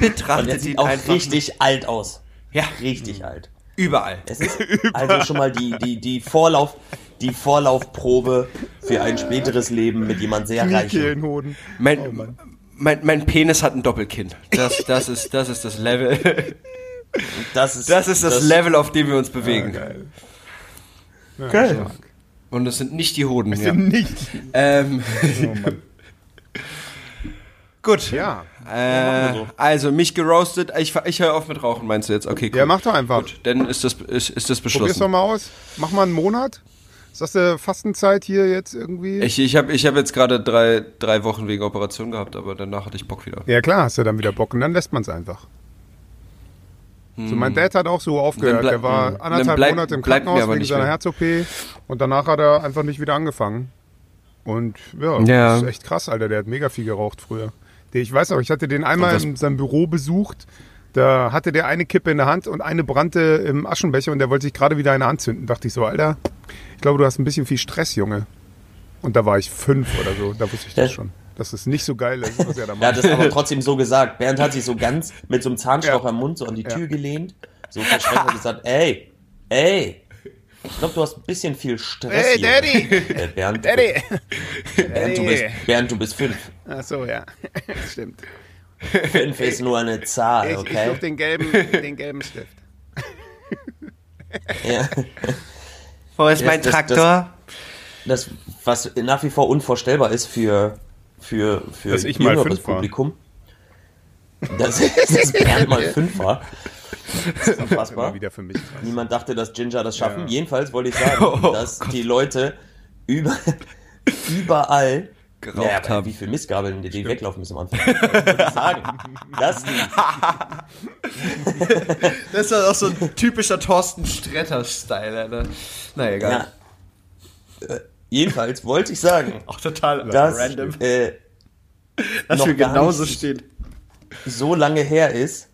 Betrachtet er ihn sieht auch einfach richtig alt aus. Ja, Richtig alt. überall. Es ist [laughs] also schon mal die, die, die, Vorlauf, die Vorlaufprobe für ein späteres Leben mit jemand sehr reichem. Mein, mein, mein Penis hat ein Doppelkinn. Das, das, ist, das ist das Level. Das ist Das ist das, Level, auf dem wir uns bewegen. Geil. Und es sind nicht die Hoden. Ja. Nicht. Ähm, Oh [laughs] gut. Ja. Äh, so. also mich geroastet. Ich, ich höre auf mit Rauchen, meinst du jetzt? Okay, cool. Ja, mach doch einfach. Gut, dann ist das, ist, ist das Probier's doch beschlossen. mal aus. Mach mal einen Monat. Ist das der Fastenzeit hier jetzt irgendwie? Ich, ich habe ich hab jetzt gerade drei, drei Wochen wegen Operation gehabt, aber danach hatte ich Bock wieder. Ja klar, hast du dann wieder Bock und dann lässt man es einfach. So, mein Dad hat auch so aufgehört. Der war hm. anderthalb bleib- Monate im Krankenhaus wegen seiner. Herz-OP und danach hat er einfach nicht wieder angefangen. Und ja, Ja. das ist echt krass, Alter. Der hat mega viel geraucht früher. Ich weiß auch, ich hatte den einmal in seinem Büro besucht. Da hatte der eine Kippe in der Hand und eine brannte im Aschenbecher und der wollte sich gerade wieder eine anzünden. Dachte ich so, Alter, Ich glaube, du hast ein bisschen viel Stress, Junge. Und da war ich fünf oder so, da wusste ich das Ja. schon. Dass es nicht so geil ist, was er da [laughs] Er hat macht. es aber trotzdem so gesagt. Bernd hat sich so ganz mit so einem Zahnstocher Ja. im Mund so an die Ja. Tür gelehnt, so verschreckt und gesagt, ey, ey, ich glaube, du hast ein bisschen viel Stress Hey, hier. Daddy! Äh, Bernd, Daddy! [laughs] Bernd, du bist, Bernd, du bist fünf. Ach so, ja. [laughs] Stimmt. Fünf ist nur eine Zahl, Ich, ich okay? suche den gelben, den gelben Stift. Ja. Wo ist Ja, mein das- Traktor? Das, was nach wie vor unvorstellbar ist für, für, für Dass ich mal fünf war. Publikum. Das, das Bernd mal fünf war. Das ist unfassbar. Wieder für mich. Niemand dachte, dass Ginger das schaffen. Ja. Jedenfalls wollte ich sagen, [laughs] Oh dass die Leute über, überall Geraucht ja, aber haben. Wie viele Missgabeln die, die weglaufen müssen am Anfang. Das [laughs] sagen. Das. Das ist auch so ein typischer Thorsten Stretter-Style, Alter. Na egal. Ja. Äh, jedenfalls wollte ich sagen, [laughs] Auch total dass random. äh, Dass noch wir genauso stehen. so lange her ist,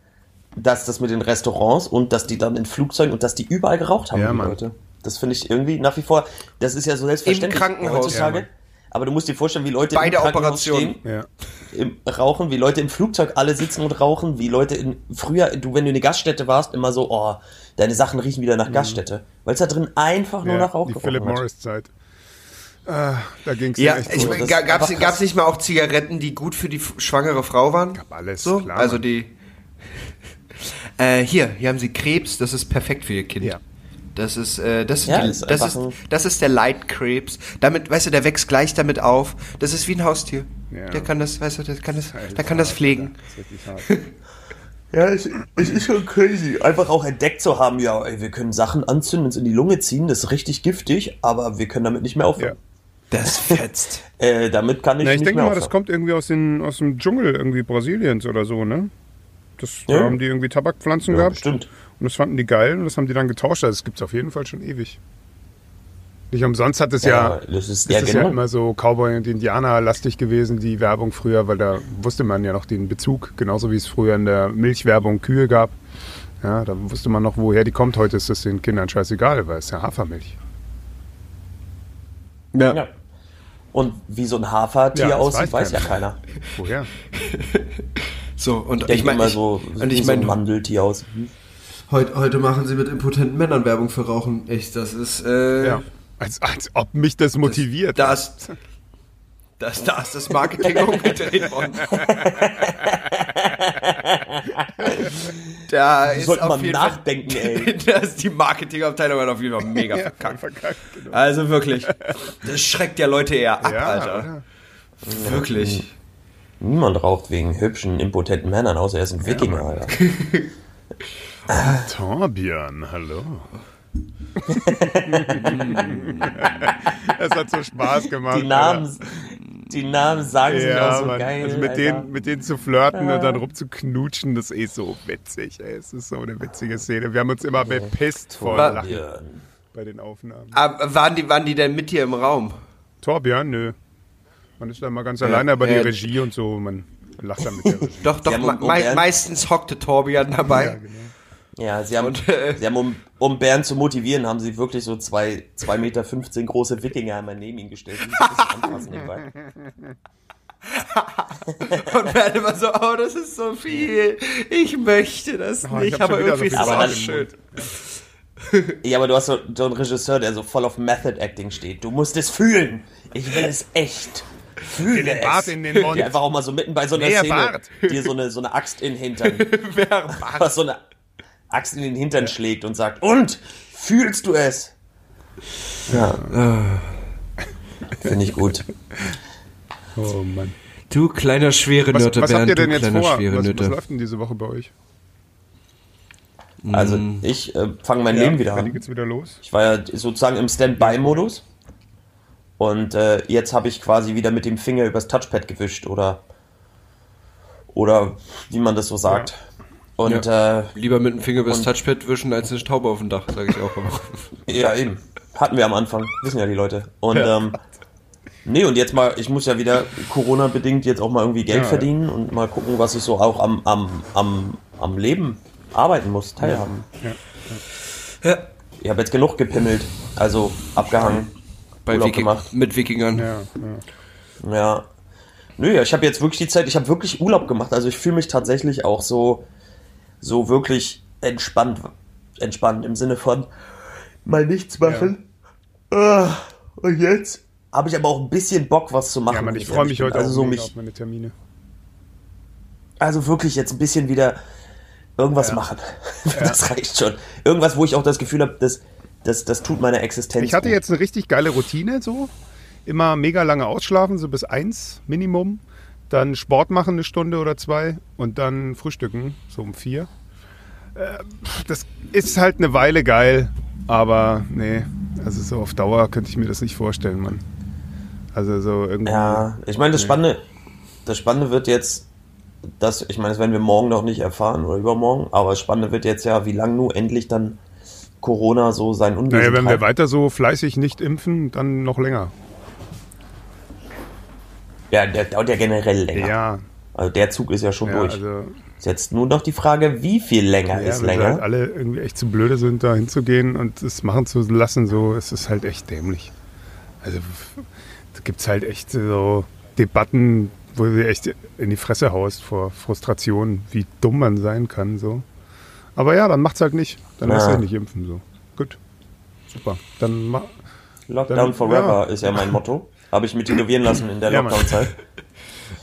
dass das mit den Restaurants und dass die dann in Flugzeugen und dass die überall geraucht haben, Ja, die Mann. Leute. Das finde ich irgendwie nach wie vor, das ist ja so selbstverständlich Im Krankenhaus. heutzutage. Ja, aber du musst dir vorstellen, wie Leute Bei im der Krankenhaus Operation. stehen, Ja. im Rauchen, wie Leute im Flugzeug alle sitzen und rauchen, wie Leute in früher, du, wenn du in eine Gaststätte warst, immer so, oh, deine Sachen riechen wieder nach Gaststätte. Weil es da drin einfach nur Mhm. ja, nach Rauch die Philip hat. Ah, da ging es Ja, echt ich gut. mein, das ga- ist gab's, einfach gab's krass. nicht mal auch Zigaretten, die gut für die schwangere Frau waren? Gab alles, so? klar, also die. Äh, hier, hier haben sie Krebs, das ist perfekt für ihr Kind. Ja. Das ist, äh, das, Ja, die, ist das, ist, das ist der Leitkrebs. Damit, weißt du, der wächst gleich damit auf. Das ist wie ein Haustier. Ja. Der kann das, weißt du, der kann das, Alter, der kann das pflegen. Das ist. [laughs] Ja, es, es ist schon crazy. Einfach auch entdeckt zu haben, ja, ey, wir können Sachen anzünden, uns in die Lunge ziehen, das ist richtig giftig, aber wir können damit nicht mehr aufhören. Das fetzt. [laughs] Äh, damit kann ich Na, ich nicht denke mehr mal, das aufhören. kommt irgendwie aus, den, aus dem Dschungel irgendwie Brasiliens oder so, ne? Das, Ja. Da haben die irgendwie Tabakpflanzen Ja, gehabt. bestimmt. Und das fanden die geil und das haben die dann getauscht. Also das gibt es auf jeden Fall schon ewig. Nicht umsonst hat es ja, Ja, das ist- ist ja, es genau. ja immer so Cowboy und Indianer lastig gewesen, die Werbung früher, weil da wusste man ja noch den Bezug, genauso wie es früher in der Milchwerbung Kühe gab. Ja, da wusste man noch, woher die kommt. Heute ist das den Kindern scheißegal, weil es ja Hafermilch. Ja. Ja. Und wie so ein Hafertier Ja, das aussieht, weiß weiß ja keiner. [laughs] Woher? [laughs] So, und Ich meine, so, und ich so ein meine, Mandeltier aus. heute, heute machen sie mit impotenten Männern Werbung für Rauchen. Echt, das ist, äh, Ja. Als, als ob mich das motiviert. Da ist, das, da ist das Marketing umgedreht [laughs] worden. [laughs] da ist Sollte auf man jeden nachdenken, Fall, [laughs] ey. da ist die Marketingabteilung hat auf jeden Fall mega [laughs] Ja, verkackt. verkackt, genau. Also wirklich, das schreckt ja Leute eher ab, Ja, Alter. oder? Wirklich. Niemand raucht wegen hübschen, impotenten Männern, außer er ist ein Wikinger, Alter. Torbjörn, hallo. Es hat so Spaß gemacht. Die Namen, die Namen sagen Alter. sich ja, auch so Mann. geil. also mit Alter. denen, mit denen zu flirten und dann rumzuknutschen, das ist so witzig. Ey. Es ist so eine witzige Szene. Wir haben uns immer bepisst vor War- Lachen Ja. bei den Aufnahmen. Aber waren die, waren die denn mit dir im Raum? Torbjörn, nö. Man ist da mal ganz alleine, aber die äh, Regie und so, man lacht dann mit der [laughs] Regie. Doch, doch, me meistens hockte Torbjörn dabei. Ja, genau. Ja, sie haben, Und, äh, sie haben um, um Bernd zu motivieren, haben sie wirklich so zwei, zwei Meter 15 große Wikinger einmal neben ihn gestellt. Die so ein bisschen anfassen nebenbei. [laughs] Und Bernd immer so, oh, das ist so viel. Ich möchte das Oh, ich nicht, aber irgendwie ist es auch schön. Ja, aber du hast so, so einen Regisseur, der so voll auf Method Acting steht. Du musst es fühlen. Ich will es echt. Fühle Den es. Bart in den Mund. Der einfach auch mal so mitten bei so einer Mehr Szene Bart. dir so eine, so eine Axt in den Hintern, [laughs] [laughs] was so eine Axt in den Hintern schlägt und sagt, und? Fühlst du es? Ja. Finde ich gut. Oh Mann. Du kleiner schwere Was, Nöte, was habt Bernd, ihr du denn jetzt kleiner vor? schwere Was, was läuft denn diese Woche bei euch? Also ich äh, fange mein Leben wieder Wann an. geht's wieder los? Ich war ja sozusagen im Standby-Modus. Und äh, jetzt habe ich quasi wieder mit dem Finger übers Touchpad gewischt oder oder wie man das so sagt. Und ja. Lieber mit dem Finger übers Und- Touchpad wischen als eine Taube auf dem Dach, sage ich auch immer. äh, [laughs] ja eben. Hatten wir am Anfang, wissen ja die Leute. Und ähm, nee, und jetzt mal, ich muss ja wieder Corona-bedingt jetzt auch mal irgendwie Geld Ja, verdienen und mal gucken, was ich so auch am, am, am, am Leben arbeiten muss, teilhaben. Ja. Ich habe jetzt genug gepimmelt, also abgehangen. Bei Urlaub Viking, gemacht. mit Wikingern. Ja, ja. Ja. Nö, ja, ich habe jetzt wirklich die Zeit, ich habe wirklich Urlaub gemacht. Also ich fühle mich tatsächlich auch so, so wirklich entspannt, entspannt im Sinne von mal nichts machen. Ah, und jetzt habe ich aber auch ein bisschen Bock, was zu machen. ja Mann, ich freue mich heute also auch so mich, auf meine Termine. also wirklich jetzt ein bisschen wieder irgendwas Ja. machen. [laughs] Das reicht schon. Irgendwas, wo ich auch das Gefühl habe, das, das, das tut meiner Existenz. Ich hatte gut. jetzt eine richtig geile Routine so. Immer mega lange ausschlafen, so bis eins Minimum. Dann Sport machen eine Stunde oder zwei und dann frühstücken, so um vier. Äh, Das ist halt eine Weile geil, aber nee, also so auf Dauer könnte ich mir das nicht vorstellen, Mann. Also so irgendwie. Ja, ich meine, das. Spannende, das Spannende wird jetzt, das, ich meine, das werden wir morgen noch nicht erfahren oder übermorgen, aber das Spannende wird jetzt ja, wie lange nun endlich dann Corona so sein Unwesen Naja, wenn wir weiter so fleißig nicht impfen, dann noch länger. Ja, der dauert ja generell länger. Ja, Also der Zug ist ja schon ja durch. also Ist jetzt nur noch die Frage, wie viel länger ja, ist wenn länger? halt alle irgendwie echt zu blöde sind, da hinzugehen und es machen zu lassen, so, es ist halt echt dämlich. Also da gibt es halt echt so Debatten, wo du dir echt in die Fresse haust vor Frustration, wie dumm man sein kann. So. Aber ja, dann macht's halt nicht. Dann Ja. dich nicht impfen. So. Gut. Super. Dann ma Lockdown Dann- Forever ja. ist ja mein Motto. Habe ich mir tätowieren lassen in der Ja. Lockdown-Zeit.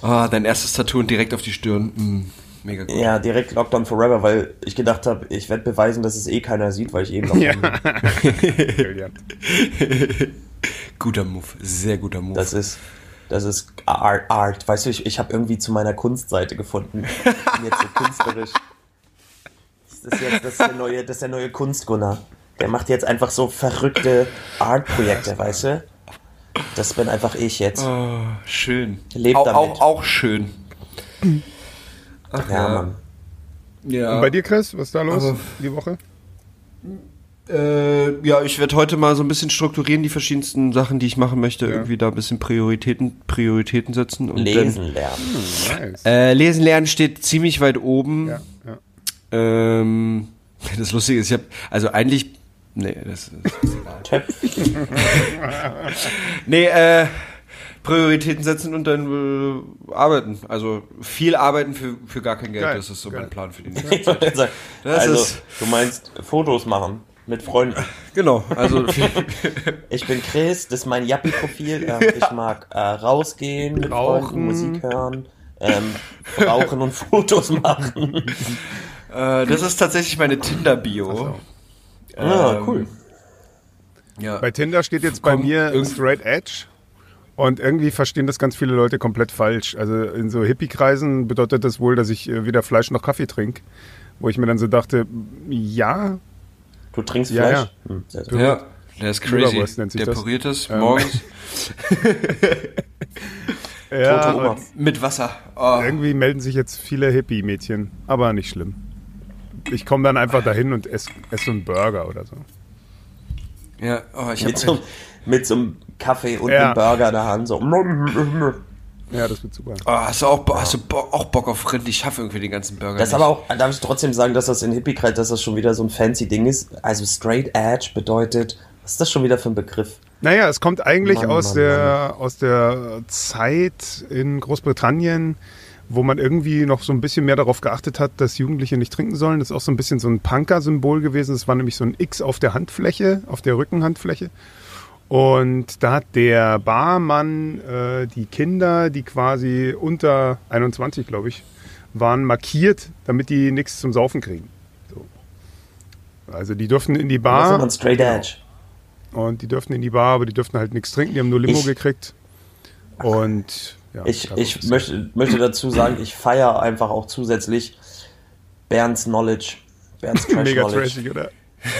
Ah, dein erstes Tattoo und direkt auf die Stirn. Mm, mega gut. Ja, direkt Lockdown Forever, weil ich gedacht habe, ich werde beweisen, dass es eh keiner sieht, weil ich eben noch Ja. [laughs] Brillant. [laughs] Guter Move, sehr guter Move. Das ist, das ist Art. Art. Weißt du, ich, ich habe irgendwie zu meiner Kunstseite gefunden. Ich bin jetzt so künstlerisch. Das ist, jetzt, das, ist der neue, das ist der neue Kunstgunner. Der macht jetzt einfach so verrückte Art-Projekte, weißt du? Das bin einfach ich jetzt. oh, schön. Lebt auch, damit. auch, auch schön. Ach, Ja, Mann. Ja. Und bei dir, Chris, was ist da los Aber- die Woche? Äh, ja, ich werde heute mal so ein bisschen strukturieren, die verschiedensten Sachen, die ich machen möchte, irgendwie da ein bisschen Prioritäten, Prioritäten setzen. Und Lesen lernen. Nice. Dann, äh, Lesen lernen steht ziemlich weit oben. ja, ja. Ähm, das Lustige ist, ich habe, also eigentlich, nee, das ist egal. Töpf. [laughs] Nee, äh, Prioritäten setzen und dann äh, arbeiten. Also viel arbeiten für, für gar kein Geld. Geil, das ist so geil. mein Plan für die [laughs] nächste Das also, ist- du meinst Fotos machen mit Freunden. Genau, also [laughs] Ich bin Chris, das ist mein Yappi-Profil. Ähm, Ich mag äh, rausgehen, mit Rauchen. Freunden, Musik hören, ähm, rauchen und Fotos machen. äh, das ist tatsächlich meine Tinder-Bio. Ah, Ähm, cool. Ja. Bei Tinder steht jetzt bei Komm, mir irgend- Straight Edge. Und irgendwie verstehen das ganz viele Leute komplett falsch. Also in so Hippie-Kreisen bedeutet das wohl, dass ich äh, weder Fleisch noch Kaffee trinke. Wo ich mir dann so dachte, ja, Du trinkst Ja, Fleisch? ja. Hm. Ja, der ist crazy. Leberwurst nennt sich der das. puriert es Ähm. morgens [laughs] ja Tote Oma. und mit Wasser. Oh. irgendwie melden sich jetzt viele Hippie-Mädchen. Aber nicht schlimm. Ich komme dann einfach dahin und esse ess so einen Burger oder so. Ja, oh, ich Mit, so, mit so einem Kaffee und Ja. einem Burger in der Hand. So. Ja, das wird super. oh, hast du auch, hast du Bo auch Bock auf Rind? Ich schaffe irgendwie den ganzen Burger Das ist nicht. aber auch, darf ich trotzdem sagen, dass das in Hippie-Kreis, dass das schon wieder so ein fancy Ding ist. Also Straight Edge bedeutet, was ist das schon wieder für ein Begriff? Naja, es kommt eigentlich Mann, aus, Mann, der, aus der Zeit in Großbritannien, wo man irgendwie noch so ein bisschen mehr darauf geachtet hat, dass Jugendliche nicht trinken sollen. Das ist auch so ein bisschen so ein Punker-Symbol gewesen. Das war nämlich so ein X auf der Handfläche, auf der Rückenhandfläche. Und da hat der Barmann äh, die Kinder, die quasi unter 21, glaube ich, waren markiert, damit die nichts zum Saufen kriegen. So. Also die durften in die Das ist Bar. immer ein Straight Edge. Und die dürften in die Bar, aber die dürften halt nichts trinken. Die haben nur Limo Ich- gekriegt. Und ja, Ich, ich möchte, möchte dazu sagen, ich feiere einfach auch zusätzlich Bernds Knowledge. Bernds [laughs] Trash mega Knowledge. trashig, oder?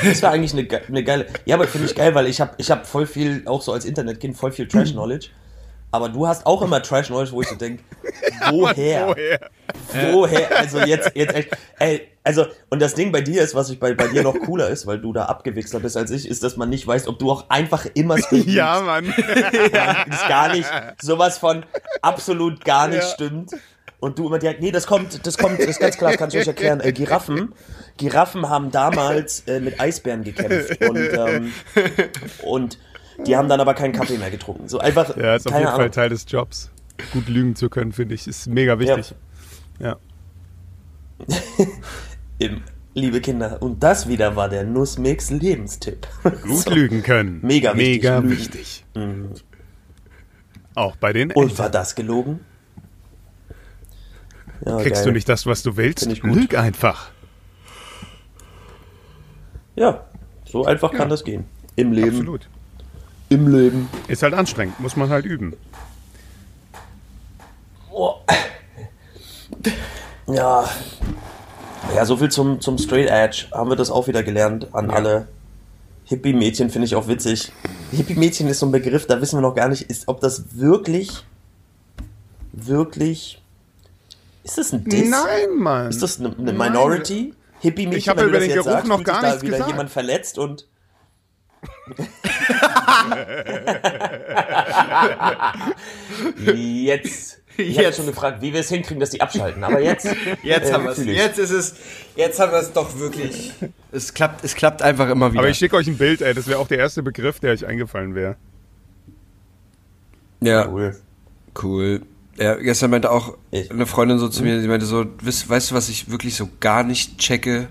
Das war eigentlich eine, eine geile. Ja, aber finde ich geil, weil ich habe ich hab voll viel, auch so als Internetkind, voll viel Trash [clears throat] Knowledge. Aber du hast auch immer Trash Knowledge, wo ich so denke, [laughs] woher? Woher? Woher? Also jetzt, jetzt echt, ey, also, und das Ding bei dir ist, was ich bei, bei dir noch cooler ist, weil du da abgewichster bist als ich, ist, dass man nicht weiß, ob du auch einfach immer [laughs] straight Ja, Mann. [laughs] liegst. ist gar nicht, sowas von absolut gar nicht Ja. stimmt. Und du immer direkt, nee, das kommt, das kommt, das ist ganz klar, kann ich euch erklären. Äh, Giraffen, Giraffen haben damals äh, mit Eisbären gekämpft und, ähm, und die haben dann aber keinen Kaffee mehr getrunken. So einfach, Ja, ist auf jeden Fall Ahnung. Teil des Jobs. Gut lügen zu können, finde ich, ist mega wichtig. Ja. Im, [laughs] liebe Kinder, und das wieder war der Nussmix Lebenstipp. Gut [laughs] So. lügen können. Mega wichtig, Mega lügen. wichtig. Auch bei den Und Eltern. war das gelogen? Ja, Kriegst geil. du nicht das, was du willst? Lüg einfach. Ja, so einfach kann das gehen. Im Leben. Absolut. Im Leben. Ist halt anstrengend, muss man halt üben. Oh. Ja. Ja, so viel zum, zum Straight Edge. Haben wir das auch wieder gelernt an alle. Hippie-Mädchen finde ich auch witzig. Hippie-Mädchen ist so ein Begriff, da wissen wir noch gar nicht, ist, ob das wirklich, wirklich, ist das ein Diss? Nein, Mann. Ist das eine, eine. Minority? Hippie-Mädchen, Ich habe über den Geruch sagst, noch gar sich da nichts wieder gesagt. jemand verletzt und [laughs] jetzt. Ich hätte Jetzt. schon gefragt, wie wir es hinkriegen, dass die abschalten. Aber jetzt. Jetzt äh, haben wir es. Jetzt ist es. Jetzt haben wir es doch wirklich. Es klappt, es klappt einfach immer wieder. Aber ich schicke euch ein Bild, ey. Das wäre auch der erste Begriff, der euch eingefallen wäre. ja, Cool. cool. Ja, gestern meinte auch Ich- eine Freundin so zu mir, sie meinte so, weißt, weißt du, was ich wirklich so gar nicht checke?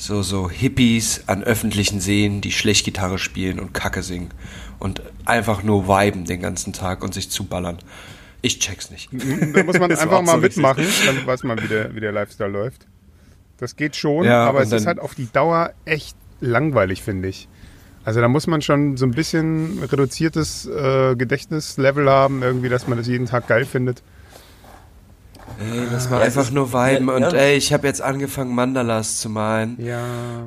So, so Hippies an öffentlichen Seen, die schlecht Gitarre spielen und Kacke singen. Und einfach nur viben den ganzen Tag und sich zuballern. Ich check's nicht. Da muss man [laughs] einfach mal so richtig. mitmachen, dann weiß man, wie der, wie der Lifestyle läuft. Das geht schon, Ja, aber es ist halt auf die Dauer echt langweilig, finde ich. Also da muss man schon so ein bisschen reduziertes äh, Gedächtnislevel haben, irgendwie, dass man das jeden Tag geil findet. Ey, lass mal Ja, einfach ist- nur viben ja, und ja. ey, ich habe jetzt angefangen Mandalas zu malen. Ja.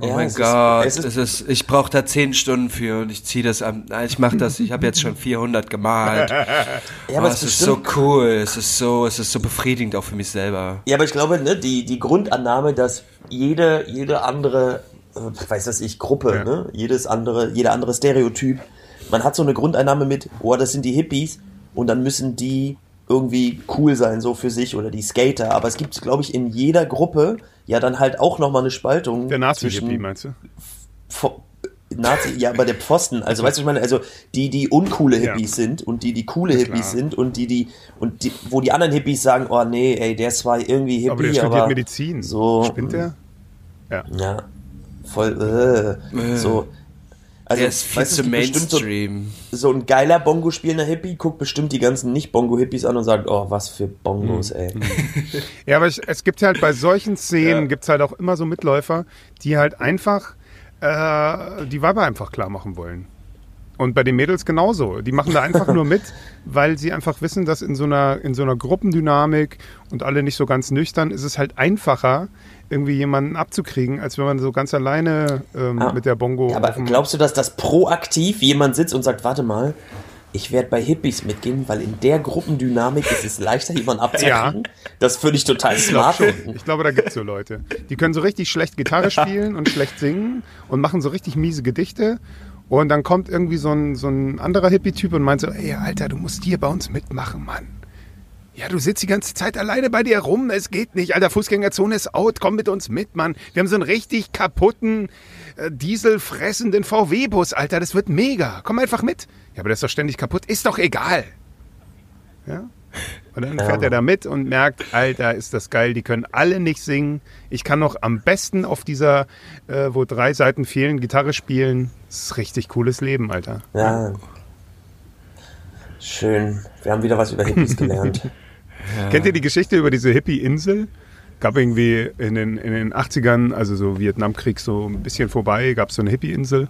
Oh Ja, mein es ist- Gott, es ist- es ist, ich brauche da zehn Stunden für und ich ziehe das am, nein, ich mache das, ich habe jetzt schon 400 gemalt. [laughs] Ja, oh, aber es es ist so cool, es ist so, es ist so befriedigend auch für mich selber. Ja, aber ich glaube, ne, die, die Grundannahme, dass jede, jede andere, äh, weiß das ich, Gruppe, Ja. ne, jedes andere, jeder andere Stereotyp, man hat so eine Grundeinnahme mit, oh, das sind die Hippies und dann müssen die irgendwie cool sein, so für sich oder die Skater. Aber es gibt, glaube ich, in jeder Gruppe ja dann halt auch nochmal eine Spaltung. Der Nazi-Hippie, zwischen meinst du? Nazi, ja, aber der Pfosten, also weißt du, ich meine, also die, die uncoole Ja. Hippies sind und die, die coole Ja, Hippies klar. sind und die, die, und die, wo die anderen Hippies sagen, oh nee, ey, der ist zwar irgendwie Hippie, Aber der studiert Medizin. so, Spinnt der? Ja. ja, voll, äh, Äh. so. Also, Der ist viel weißt zu es gibt bestimmt so, Mainstream. so ein geiler Bongo spielender Hippie guckt bestimmt die ganzen Nicht-Bongo-Hippies an und sagt, oh, was für Bongos, Hm. ey. [laughs] Ja, aber ich, es gibt halt bei solchen Szenen, Ja. gibt's halt auch immer so Mitläufer, die halt einfach äh, die Weiber einfach klar machen wollen. Und bei den Mädels genauso. Die machen da einfach nur mit, [laughs] weil sie einfach wissen, dass in so einer, in so einer Gruppendynamik und alle nicht so ganz nüchtern, ist es halt einfacher, irgendwie jemanden abzukriegen, als wenn man so ganz alleine ähm, Ah. mit der Bongo. Ja, aber glaubst du, dass das proaktiv jemand sitzt und sagt, warte mal, ich werde bei Hippies mitgehen, weil in der Gruppendynamik ist es leichter, jemanden abzukriegen? Das würde ich total smart. Ich glaube, da gibt es so Leute. Die können so richtig schlecht Gitarre [laughs] spielen und schlecht singen und machen so richtig miese Gedichte. Und dann kommt irgendwie so ein, so ein anderer Hippie-Typ und meint so, ey, Alter, du musst hier bei uns mitmachen, Mann. Ja, du sitzt die ganze Zeit alleine bei dir rum, es geht nicht. Alter, Fußgängerzone ist out, komm mit uns mit, Mann. Wir haben so einen richtig kaputten, äh, dieselfressenden VW-Bus, Alter, das wird mega. Komm einfach mit. Ja, aber der ist doch ständig kaputt. Ist doch egal. Ja? Und dann fährt er da mit und merkt, Alter, ist das geil, die können alle nicht singen. Ich kann noch am besten auf dieser, äh, wo drei Seiten fehlen, Gitarre spielen. Das ist richtig cooles Leben, Alter. Ja. Schön. Wir haben wieder was über Hippies gelernt. [laughs] Kennt ihr die Geschichte über diese Hippie-Insel? Gab irgendwie in den, in den 80ern, also so Vietnamkrieg so ein bisschen vorbei, gab es so eine Hippie-Insel.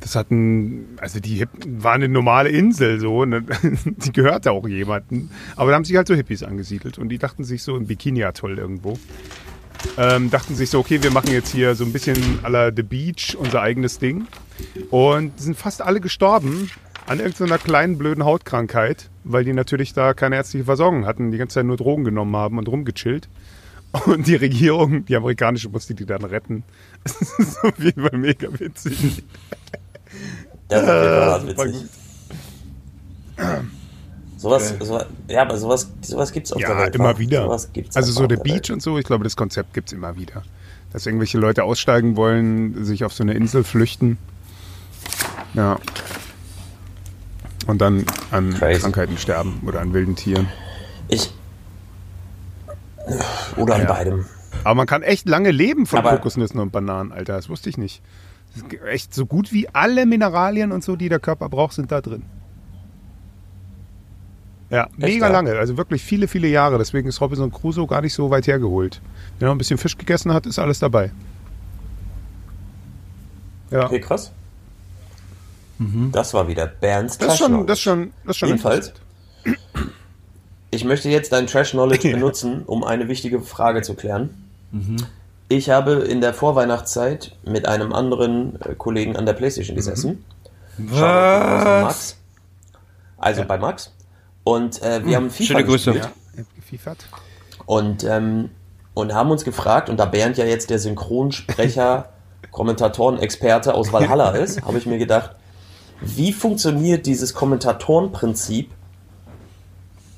Das hatten, also die war eine normale Insel so, ne? [laughs] die gehörte auch jemandem. Aber da haben sich halt so Hippies angesiedelt und die dachten sich so im Bikini-Atoll irgendwo. Ähm, dachten sich so, okay, wir machen jetzt hier so ein bisschen à la The Beach unser eigenes Ding. Und sind fast alle gestorben an irgendeiner kleinen blöden Hautkrankheit, weil die natürlich da keine ärztliche Versorgung hatten, die ganze Zeit nur Drogen genommen haben und rumgechillt. Und die Regierung, die amerikanische, musste die dann retten. [laughs] Das ist auf jeden Fall mega witzig. Das ist auf jeden Fall super witzig. Sowas, sowas, ja, aber sowas, sowas gibt's auf der Ja, Welt. immer wa? wieder. Also so auf der Welt. Beach und so, ich glaube, das Konzept gibt es immer wieder. Dass irgendwelche Leute aussteigen wollen, sich auf so eine Insel flüchten. Ja. Und dann an Crazy. Krankheiten sterben oder an wilden Tieren. Ich. Oder an Ja. beidem. Aber man kann echt lange leben von Aber- Kokosnüssen und Bananen, Alter. Das wusste ich nicht. Echt so gut wie alle Mineralien und so, die der Körper braucht, sind da drin. Ja, mega ja? lange. Also wirklich viele, viele Jahre. Deswegen ist Robinson Crusoe gar nicht so weit hergeholt. Wenn er ein bisschen Fisch gegessen hat, ist alles dabei. Ja, Okay, krass. Das war wieder Bernds das ist Trash schon, das ist schon, das schon Jedenfalls. Ich möchte jetzt dein Trash Knowledge [laughs] benutzen, um eine wichtige Frage zu klären. Ich habe in der Vorweihnachtszeit mit einem anderen äh, Kollegen an der Playstation gesessen. Shoutout an Max. Also bei Max. Und äh, wir haben FIFA Schöne Grüße. gespielt. Ja. Und, ähm, und haben uns gefragt, und da Bernd ja jetzt der Synchronsprecher, [laughs] Kommentatorenexperte aus Valhalla ist, [laughs] habe ich mir gedacht, wie funktioniert dieses Kommentatorenprinzip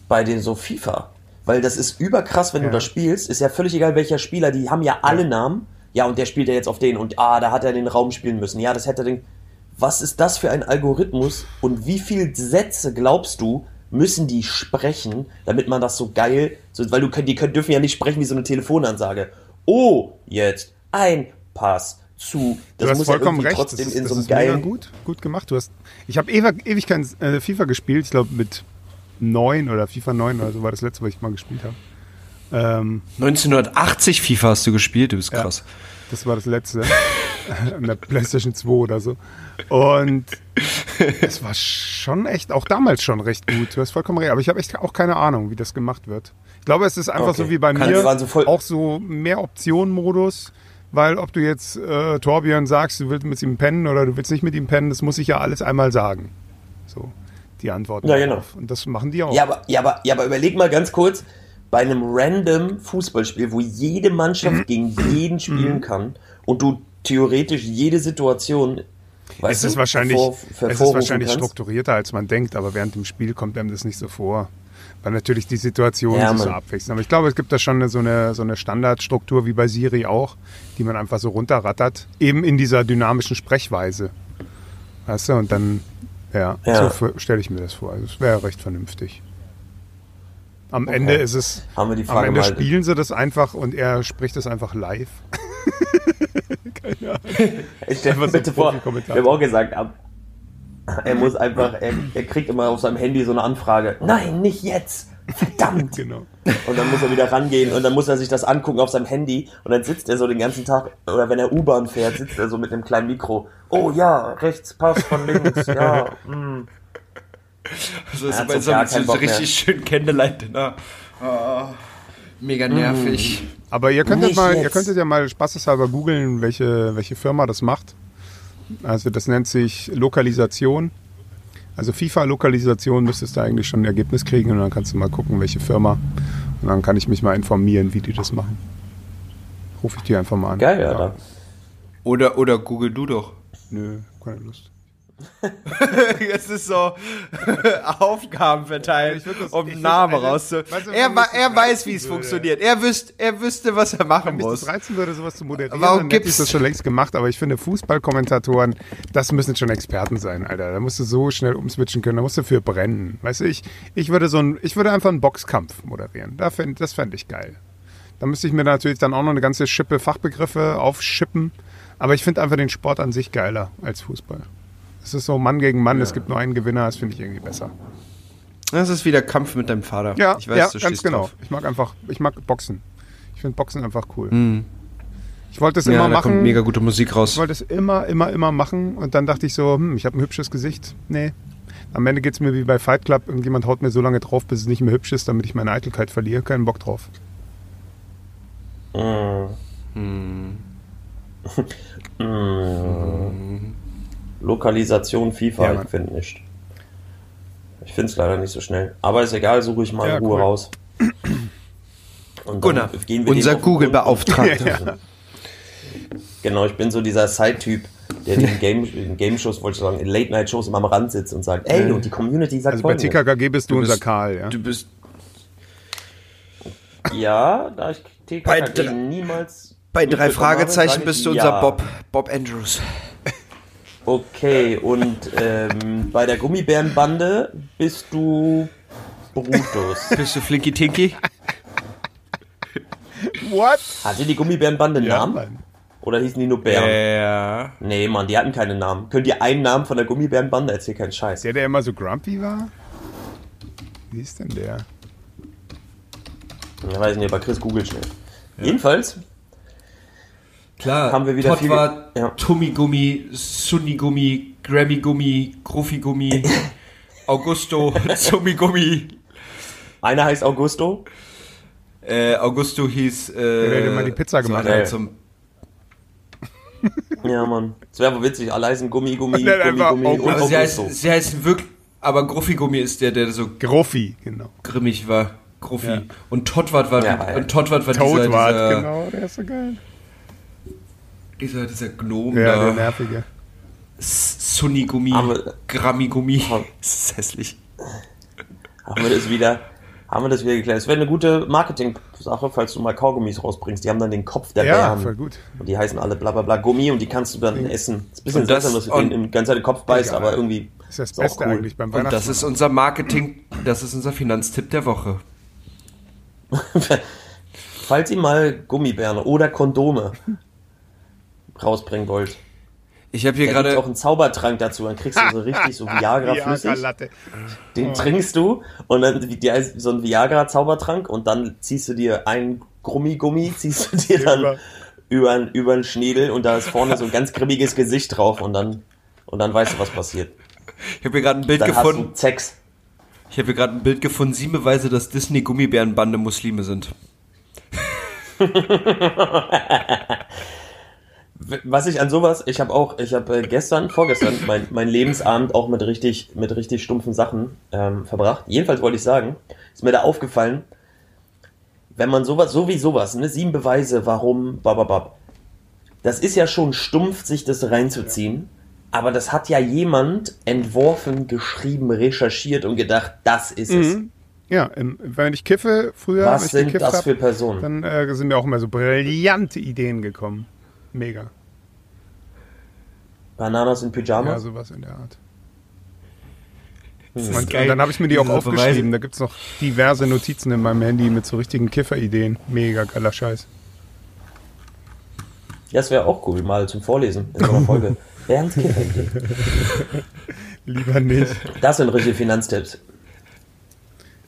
bei den so FIFA? Weil das ist überkrass, wenn Ja. du das spielst, ist ja völlig egal welcher Spieler, die haben ja alle Namen. Ja, und der spielt ja jetzt auf den und ah, da hat er den Raum spielen müssen. Ja, das hätte er den. Was ist das für ein Algorithmus und wie viele Sätze glaubst du, müssen die sprechen, damit man das so geil, so, weil du die können, dürfen ja nicht sprechen wie so eine Telefonansage. Oh, jetzt ein Pass zu. Das Du hast muss ja vollkommen irgendwie recht. trotzdem das ist, in so einem ist mega geilen. gut, gut gemacht. Du hast, ich habe ewig, ewig kein äh, FIFA gespielt. Ich glaube mit 9 oder FIFA 9 oder so war das letzte, was ich mal gespielt habe. Ähm, 1980 FIFA hast du gespielt, du bist Ja. krass. Das war das letzte. [laughs] An der PlayStation 2 oder so. Und es war schon echt, auch damals schon recht gut. Du hast vollkommen recht. Aber ich habe echt auch keine Ahnung, wie das gemacht wird. Ich glaube, es ist einfach Okay. so wie bei Kann- mir. so voll- auch so mehr Optionen-Modus. Weil ob du jetzt äh, Torbjörn sagst, du willst mit ihm pennen oder du willst nicht mit ihm pennen, das muss ich ja alles einmal sagen. So, die Antworten. Ja, genau. Und das machen die auch. Ja aber, ja, aber, ja, aber überleg mal ganz kurz, bei einem random Fußballspiel, wo jede Mannschaft Mhm. gegen jeden spielen kann und du theoretisch jede Situation weißt es ist du, wahrscheinlich, hervor- es ist wahrscheinlich kannst. strukturierter, als man denkt, aber während dem Spiel kommt einem das nicht so vor. Weil natürlich die Situationen Ja, sich so abwechseln. Aber ich glaube, es gibt da schon so, eine, so eine Standardstruktur wie bei Siri auch, die man einfach so runterrattert. Eben in dieser dynamischen Sprechweise. Weißt du, und dann, ja, Ja. so stelle ich mir das vor. Also es wäre recht vernünftig. Am Ende ist es, Haben wir die am Frage Ende mal. spielen sie das einfach und er spricht es einfach live. [laughs] Ich stell mir Einfach so bitte vor, wir haben auch gesagt, ab- er muss einfach, er, er kriegt immer auf seinem Handy so eine Anfrage. Nein, nicht jetzt! Verdammt! Genau. Und dann muss er wieder rangehen und dann muss er sich das angucken auf seinem Handy und dann sitzt er so den ganzen Tag, oder wenn er U-Bahn fährt, sitzt er so mit einem kleinen Mikro. Oh ja, rechts, Pass von links, ja. Mm. Also Er ist bei so gar so, richtig schön Candlelight-Dinner. Oh, mega nervig. Aber ihr könntet Nicht mal, ihr jetzt. könntet ja mal spaßeshalber googeln, welche, welche Firma das macht. Also das nennt sich Lokalisation. Also FIFA-Lokalisation müsstest du eigentlich schon ein Ergebnis kriegen und dann kannst du mal gucken, welche Firma. Und dann kann ich mich mal informieren, wie die das machen. Rufe ich die einfach mal an. Geil, Alter. Oder, oder google du doch. Nö, keine Lust. [laughs] Jetzt ist so [laughs] Aufgaben das- um würd- Namen also, rauszu. weißt du, wenn er wa- er weiß, wie es funktioniert. Er, wüsst, er wüsste, was er machen Wenn muss. das reizen würde, sowas zu moderieren, Warum dann hätte ich gibt's- das schon längst gemacht. Aber ich finde, Fußballkommentatoren, das müssen schon Experten sein, Alter. Da musst du so schnell umswitchen können, da musst du für brennen. Weißt du, ich, ich würde so ein, ich würde einfach einen Boxkampf moderieren. Da fänd, das fände ich geil. Da müsste ich mir natürlich dann auch noch eine ganze Schippe Fachbegriffe aufschippen. Aber ich finde einfach den Sport an sich geiler als Fußball. Es ist so Mann gegen Mann, es gibt nur einen Gewinner, das finde ich irgendwie besser. Das ist wieder Kampf mit deinem Vater. Ja, ich weiß, ja du ganz genau. drauf. Ich mag einfach, ich mag Boxen. Ich finde Boxen einfach cool. Ich wollte es Ja, immer da machen. kommt mega gute Musik raus. Ich wollte es immer, immer, immer machen und dann dachte ich so, hm, ich habe ein hübsches Gesicht. Nee. Am Ende geht es mir wie bei Fight Club. Irgendjemand haut mir so lange drauf, bis es nicht mehr hübsch ist, damit ich meine Eitelkeit verliere. Keinen Bock drauf. [laughs] Lokalisation FIFA, Ja, ich finde nicht. Ich finde es leider nicht so schnell. Aber ist egal, suche ich mal Ja, in Ruhe cool. raus. [clears throat] Und dann Gunnar, gehen wir unser. Google-Beauftragter. [laughs] Genau, ich bin so dieser Side-Typ. der in Game, Game-Shows, wollte ich sagen, in Late-Night-Shows immer am Rand sitzt und sagt, ey, und die Community sagt Also bei. TKKG bist du, Du unser bist- Karl, ja? Du bist. Ja, da ich Bei TKKG dr- niemals Bei drei Fragezeichen bist du ja. unser Bob. Bob Andrews. Okay, und ähm, bei der Gummibärenbande bist du Brutus. [laughs] Bist du Flinky Tinky? What? Hatte die Gummibärenbande einen Ja, Namen? Mann. Oder hießen die nur Bären? Ja. Nee, Mann, die hatten keinen Namen. Könnt ihr einen Namen von der Gummibärenbande? Erzähl keinen Scheiß. Der, der immer so grumpy war? Wie ist denn der? Ich weiß nicht, aber Chris googelt schnell. Jedenfalls, Klar. Haben wir wieder viel- Potwart, ja. Tummi-Gummi, Sunni-Gummi, Grammy-Gummi, Gruffi-Gummi, [laughs] Augusto, [laughs] Zummi-Gummi. einer heißt Augusto. Äh, Augusto hieß. Äh, der immer die Pizza so gemacht hat. Zum, Ja, Mann. Das wäre wohl witzig. Alle heißen Gummi, Gummi, Gummi, Gummi Augusto. und aber sie Augusto. heißt, sie heißt wirklich. Aber Gruffi-Gummi ist der, der so Gruffi, genau. grimmig war. Gruffi. Ja. Und Todwart war, Ja, ja. und Todwart war dieser, Toadwart, dieser, genau, der ist so geil. Dieser, dieser Gnom Ja, der nervige. Sunni-Gummi, Grammi-Gummi. [laughs] Das ist hässlich. Haben wir das wieder, haben wir das wieder geklärt. Es wäre eine gute Marketing-Sache, falls du mal Kaugummis rausbringst. Die haben dann den Kopf der Ja, Bären. voll gut. Und die heißen alle bla bla bla Gummi und die kannst du dann essen. Ist ein bisschen das- seltsam, dass du den in ganz den Kopf beißt, Egal. aber irgendwie Das ist das ist auch Beste cool. eigentlich beim Und das ist unser Marketing, das ist unser Finanztipp der Woche. [laughs] Falls ihr mal Gummibären oder Kondome [laughs] rausbringen wollt, Ich habe hier da gerade auch einen Zaubertrank dazu. Dann kriegst du so richtig so Viagra flüssig. Den trinkst du und dann so ein Viagra-Zaubertrank und dann ziehst du dir ein Grummigummi, ziehst du dir dann Über. über, über den Schniedel und da ist vorne so ein ganz grimmiges Gesicht drauf und dann und dann weißt du, was passiert. ich habe hier gerade ein Bild Dann gefunden. hast du Sex. Ich habe hier gerade ein Bild gefunden. Sieben Beweise, dass Disney Gummibärenbande Muslime sind. [laughs] Was ich an sowas, ich habe auch, ich habe äh, gestern, vorgestern, mein, mein Lebensabend auch mit richtig, mit richtig stumpfen Sachen ähm, verbracht. Jedenfalls wollte ich sagen, ist mir da aufgefallen, wenn man sowas, so wie sowas, ne, sieben Beweise, warum, bababab, das ist ja schon stumpf, sich das reinzuziehen, aber das hat ja jemand entworfen, geschrieben, recherchiert und gedacht, das ist es. Mhm. Ja, im, wenn ich kiffe, früher, wenn Was ich sind das hab, für Personen? dann äh, sind mir auch immer so brillante Ideen gekommen. Mega. Bananas in Ja, Pyjamas? sowas in der Art. Hm. Und, und geil. dann habe ich mir die auch Diese aufgeschrieben. Da gibt es noch diverse Notizen in meinem Handy mit so richtigen Kifferideen. Mega geiler Scheiß. Ja, das wäre auch cool, mal zum Vorlesen in so einer Folge. [laughs] Bernd Kiffer. Lieber nicht. Das sind richtige Finanztipps.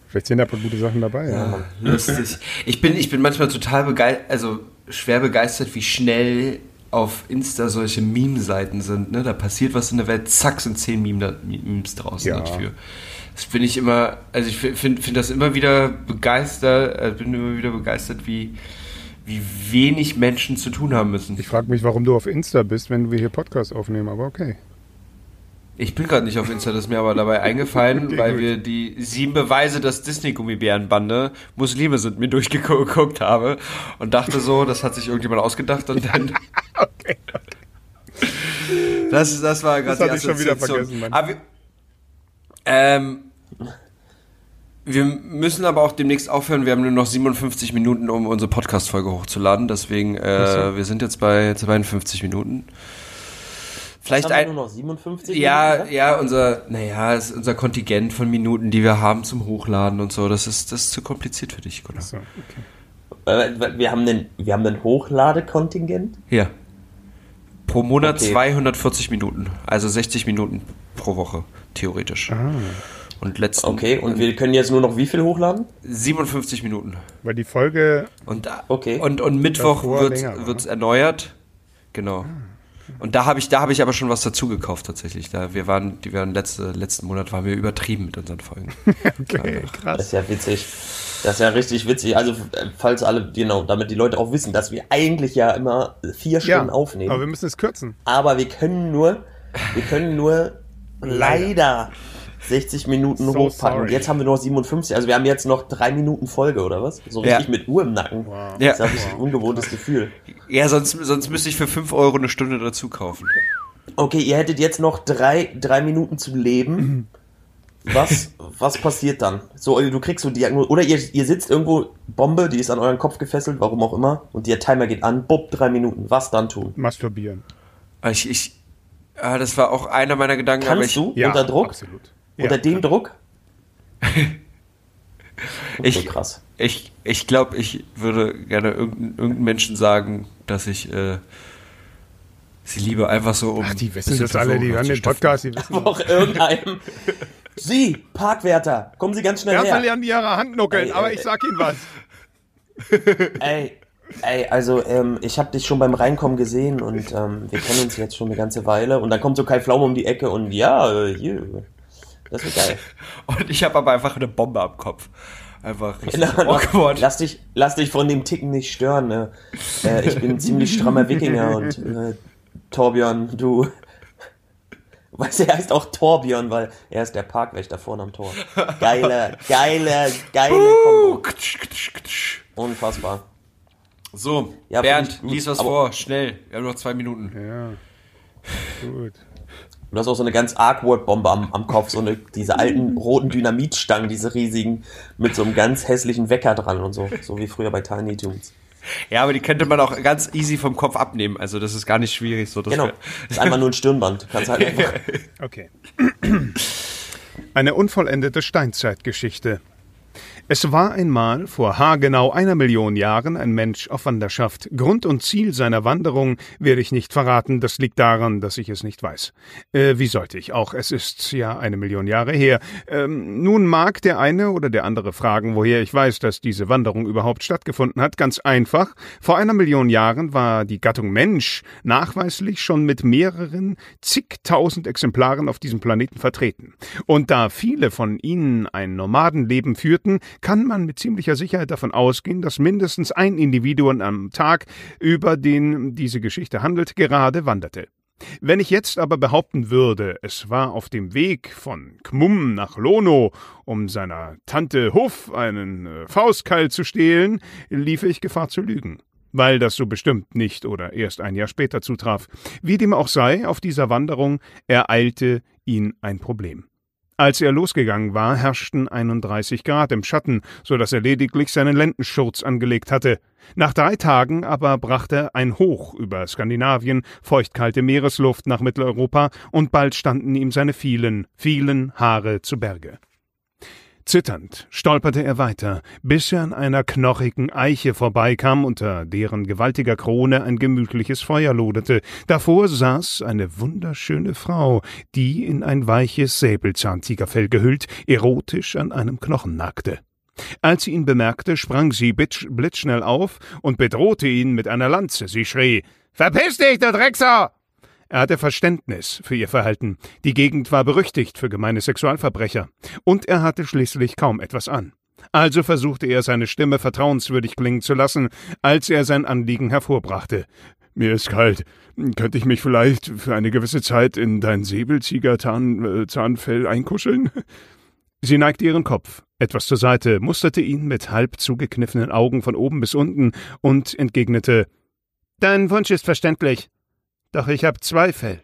Vielleicht sind da ein paar gute Sachen dabei. Ja. Lustig. Ich bin, ich bin manchmal total begeistert, also schwer begeistert, wie schnell auf Insta solche Meme-Seiten sind. Ne? Da passiert was in der Welt, zack, sind zehn Meme Memes draußen Ja. dafür. Das bin ich immer, also ich finde find das immer wieder begeistert, äh, bin immer wieder begeistert, wie, wie wenig Menschen zu tun haben müssen. Ich frage mich, warum du auf Insta bist, wenn wir hier Podcast aufnehmen, aber okay. Ich bin gerade nicht auf Insta, das ist mir aber dabei eingefallen, [laughs] Okay, weil wir die sieben Beweise, dass Disney-Gummibärenbande Muslime sind, mir durchgeguckt habe und dachte so, das hat sich irgendjemand ausgedacht und dann. [laughs] Okay. Das, das war gerade Das die hatte ich schon wieder vergessen, Mann. Aber wir, ähm, wir müssen aber auch demnächst aufhören. Wir haben nur noch 57 Minuten, um unsere Podcast-Folge hochzuladen. Deswegen, äh, so. wir sind jetzt bei 52 Minuten. Vielleicht Haben wir ein, nur noch 57 ja, Minuten, ja, unser, naja, ist unser Kontingent von Minuten, die wir haben zum Hochladen und so. Das ist, das ist zu kompliziert für dich, Gunnar. So, okay. Wir haben den, wir haben den Hochladekontingent. Ja. Pro Monat Okay. 240 Minuten. Also 60 Minuten pro Woche, theoretisch. Und letzten Okay, und wir können jetzt nur noch wie viel hochladen? 57 Minuten. Weil die Folge, Und, Okay. und, und Mittwoch wird es erneuert. Genau. Und da habe ich, da habe ich aber schon was dazu gekauft tatsächlich. Da wir waren, die waren letzte, letzten Monat waren wir übertrieben mit unseren Folgen. [laughs] okay, Das krass. ist ja witzig. Das ist ja richtig witzig. Also, äh, falls alle, genau, damit die Leute auch wissen, dass wir eigentlich ja immer vier Ja, Stunden aufnehmen. aber wir müssen es kürzen. aber wir können nur, wir können nur leider 60 Minuten So hochpacken. Sorry. jetzt haben wir noch 57. Also wir haben jetzt noch drei Minuten Folge, oder was? So Ja. richtig mit Uhr im Nacken. Wow. Ja. Das ist ein ungewohntes Gefühl. Ja, sonst, sonst müsste ich für 5 Euro eine Stunde dazu kaufen. Okay, ihr hättet jetzt noch drei, drei Minuten zu leben. Was, was passiert dann? So, du kriegst so Diagnose. Oder ihr, ihr sitzt irgendwo, Bombe, die ist an euren Kopf gefesselt, warum auch immer, und der Timer geht an, bupp, drei Minuten. Was dann tun? Masturbieren. Ich, ich, ja, das war auch einer meiner Gedanken. aber Kannst ich, du Ja, unter Druck? Absolut. Unter Ja, dem Druck? Okay, [laughs] Ich- krass. Ich, ich glaube, ich würde gerne irgendeinem irgendeinem Menschen sagen, dass ich äh, sie liebe, einfach so um. Ach, die wissen das alle, die hören den. Podcast, die wissen. Aber [laughs] auch irgendeinem. Sie, Parkwärter, kommen Sie ganz schnell Erstmal her. lernen die ihre Hand nuckeln, Ey, aber ey, ich sag Ihnen was. Ey, ey, also ähm, ich habe dich schon beim Reinkommen gesehen und ähm, wir kennen uns jetzt schon eine ganze Weile und dann kommt so Kai Pflaume um die Ecke und ja, äh, hier, das wird geil. [laughs] Und ich habe aber einfach eine Bombe am Kopf. Einfach richtig Genau, awkward. lass, dich, lass dich von dem Ticken nicht stören. Ne? Äh, ich bin ein ziemlich strammer Wikinger und [laughs] äh, Torbjörn, du. [laughs] Weißt du, er heißt auch Torbjörn, weil er ist der Parkwächter vorne am Tor. Geile, geile, geile Kombo. Unfassbar. So, Ja, Bernd, lies was aber- vor, schnell. Wir haben noch zwei Minuten. Ja. Gut. Du hast auch so eine ganz Arcword-Bombe am, am Kopf, so eine, diese alten [laughs] roten Dynamitstangen, diese riesigen, mit so einem ganz hässlichen Wecker dran und so. So wie früher bei Tiny Toons. Ja, aber die könnte man auch ganz easy vom Kopf abnehmen. Also das ist gar nicht schwierig. So, das Genau. Ist einfach nur ein Stirnband. Du kannst halt [laughs] einfach. Okay. [clears throat] Eine unvollendete Steinzeitgeschichte. Es war einmal vor haargenau einer Million Jahren ein Mensch auf Wanderschaft. Grund und Ziel seiner Wanderung werde ich nicht verraten, das liegt daran, dass ich es nicht weiß. Äh, wie sollte ich auch? Es ist ja eine Million Jahre her. Ähm, nun mag der eine oder der andere fragen, woher ich weiß, dass diese Wanderung überhaupt stattgefunden hat. Ganz einfach. Vor einer Million Jahren war die Gattung Mensch nachweislich schon mit mehreren zigtausend Exemplaren auf diesem Planeten vertreten. Und da viele von ihnen ein Nomadenleben führten, kann man mit ziemlicher Sicherheit davon ausgehen, dass mindestens ein Individuum am Tag, über den diese Geschichte handelt, gerade wanderte. Wenn ich jetzt aber behaupten würde, es war auf dem Weg von Kmum nach Lono, um seiner Tante Huff einen äh, Faustkeil zu stehlen, liefe ich Gefahr zu lügen. Weil das so bestimmt nicht oder erst ein Jahr später zutraf. Wie dem auch sei, auf dieser Wanderung ereilte ihn ein Problem. Als er losgegangen war, herrschten 31 Grad im Schatten, so dass er lediglich seinen Lendenschurz angelegt hatte. Nach drei Tagen aber brachte ein Hoch über Skandinavien feuchtkalte Meeresluft nach Mitteleuropa und bald standen ihm seine vielen, vielen Haare zu Berge. Zitternd stolperte er weiter, bis er an einer knochigen Eiche vorbeikam, unter deren gewaltiger Krone ein gemütliches Feuer loderte. Davor saß eine wunderschöne Frau, die in ein weiches Säbelzahntigerfell gehüllt, erotisch an einem Knochen nagte. Als sie ihn bemerkte, sprang sie blitzschnell auf und bedrohte ihn mit einer Lanze. Sie schrie, Verpiss dich, du Drecksau! Er hatte Verständnis für ihr Verhalten. Die Gegend war berüchtigt für gemeine Sexualverbrecher. Und er hatte schließlich kaum etwas an. Also versuchte er seine Stimme vertrauenswürdig klingen zu lassen, als er sein Anliegen hervorbrachte. Mir ist kalt. Könnte ich mich vielleicht für eine gewisse Zeit in dein Säbelzieger-Zahnfell einkuscheln? Sie neigte ihren Kopf etwas zur Seite, musterte ihn mit halb zugekniffenen Augen von oben bis unten und entgegnete Dein Wunsch ist verständlich. Doch ich hab zwei Fell.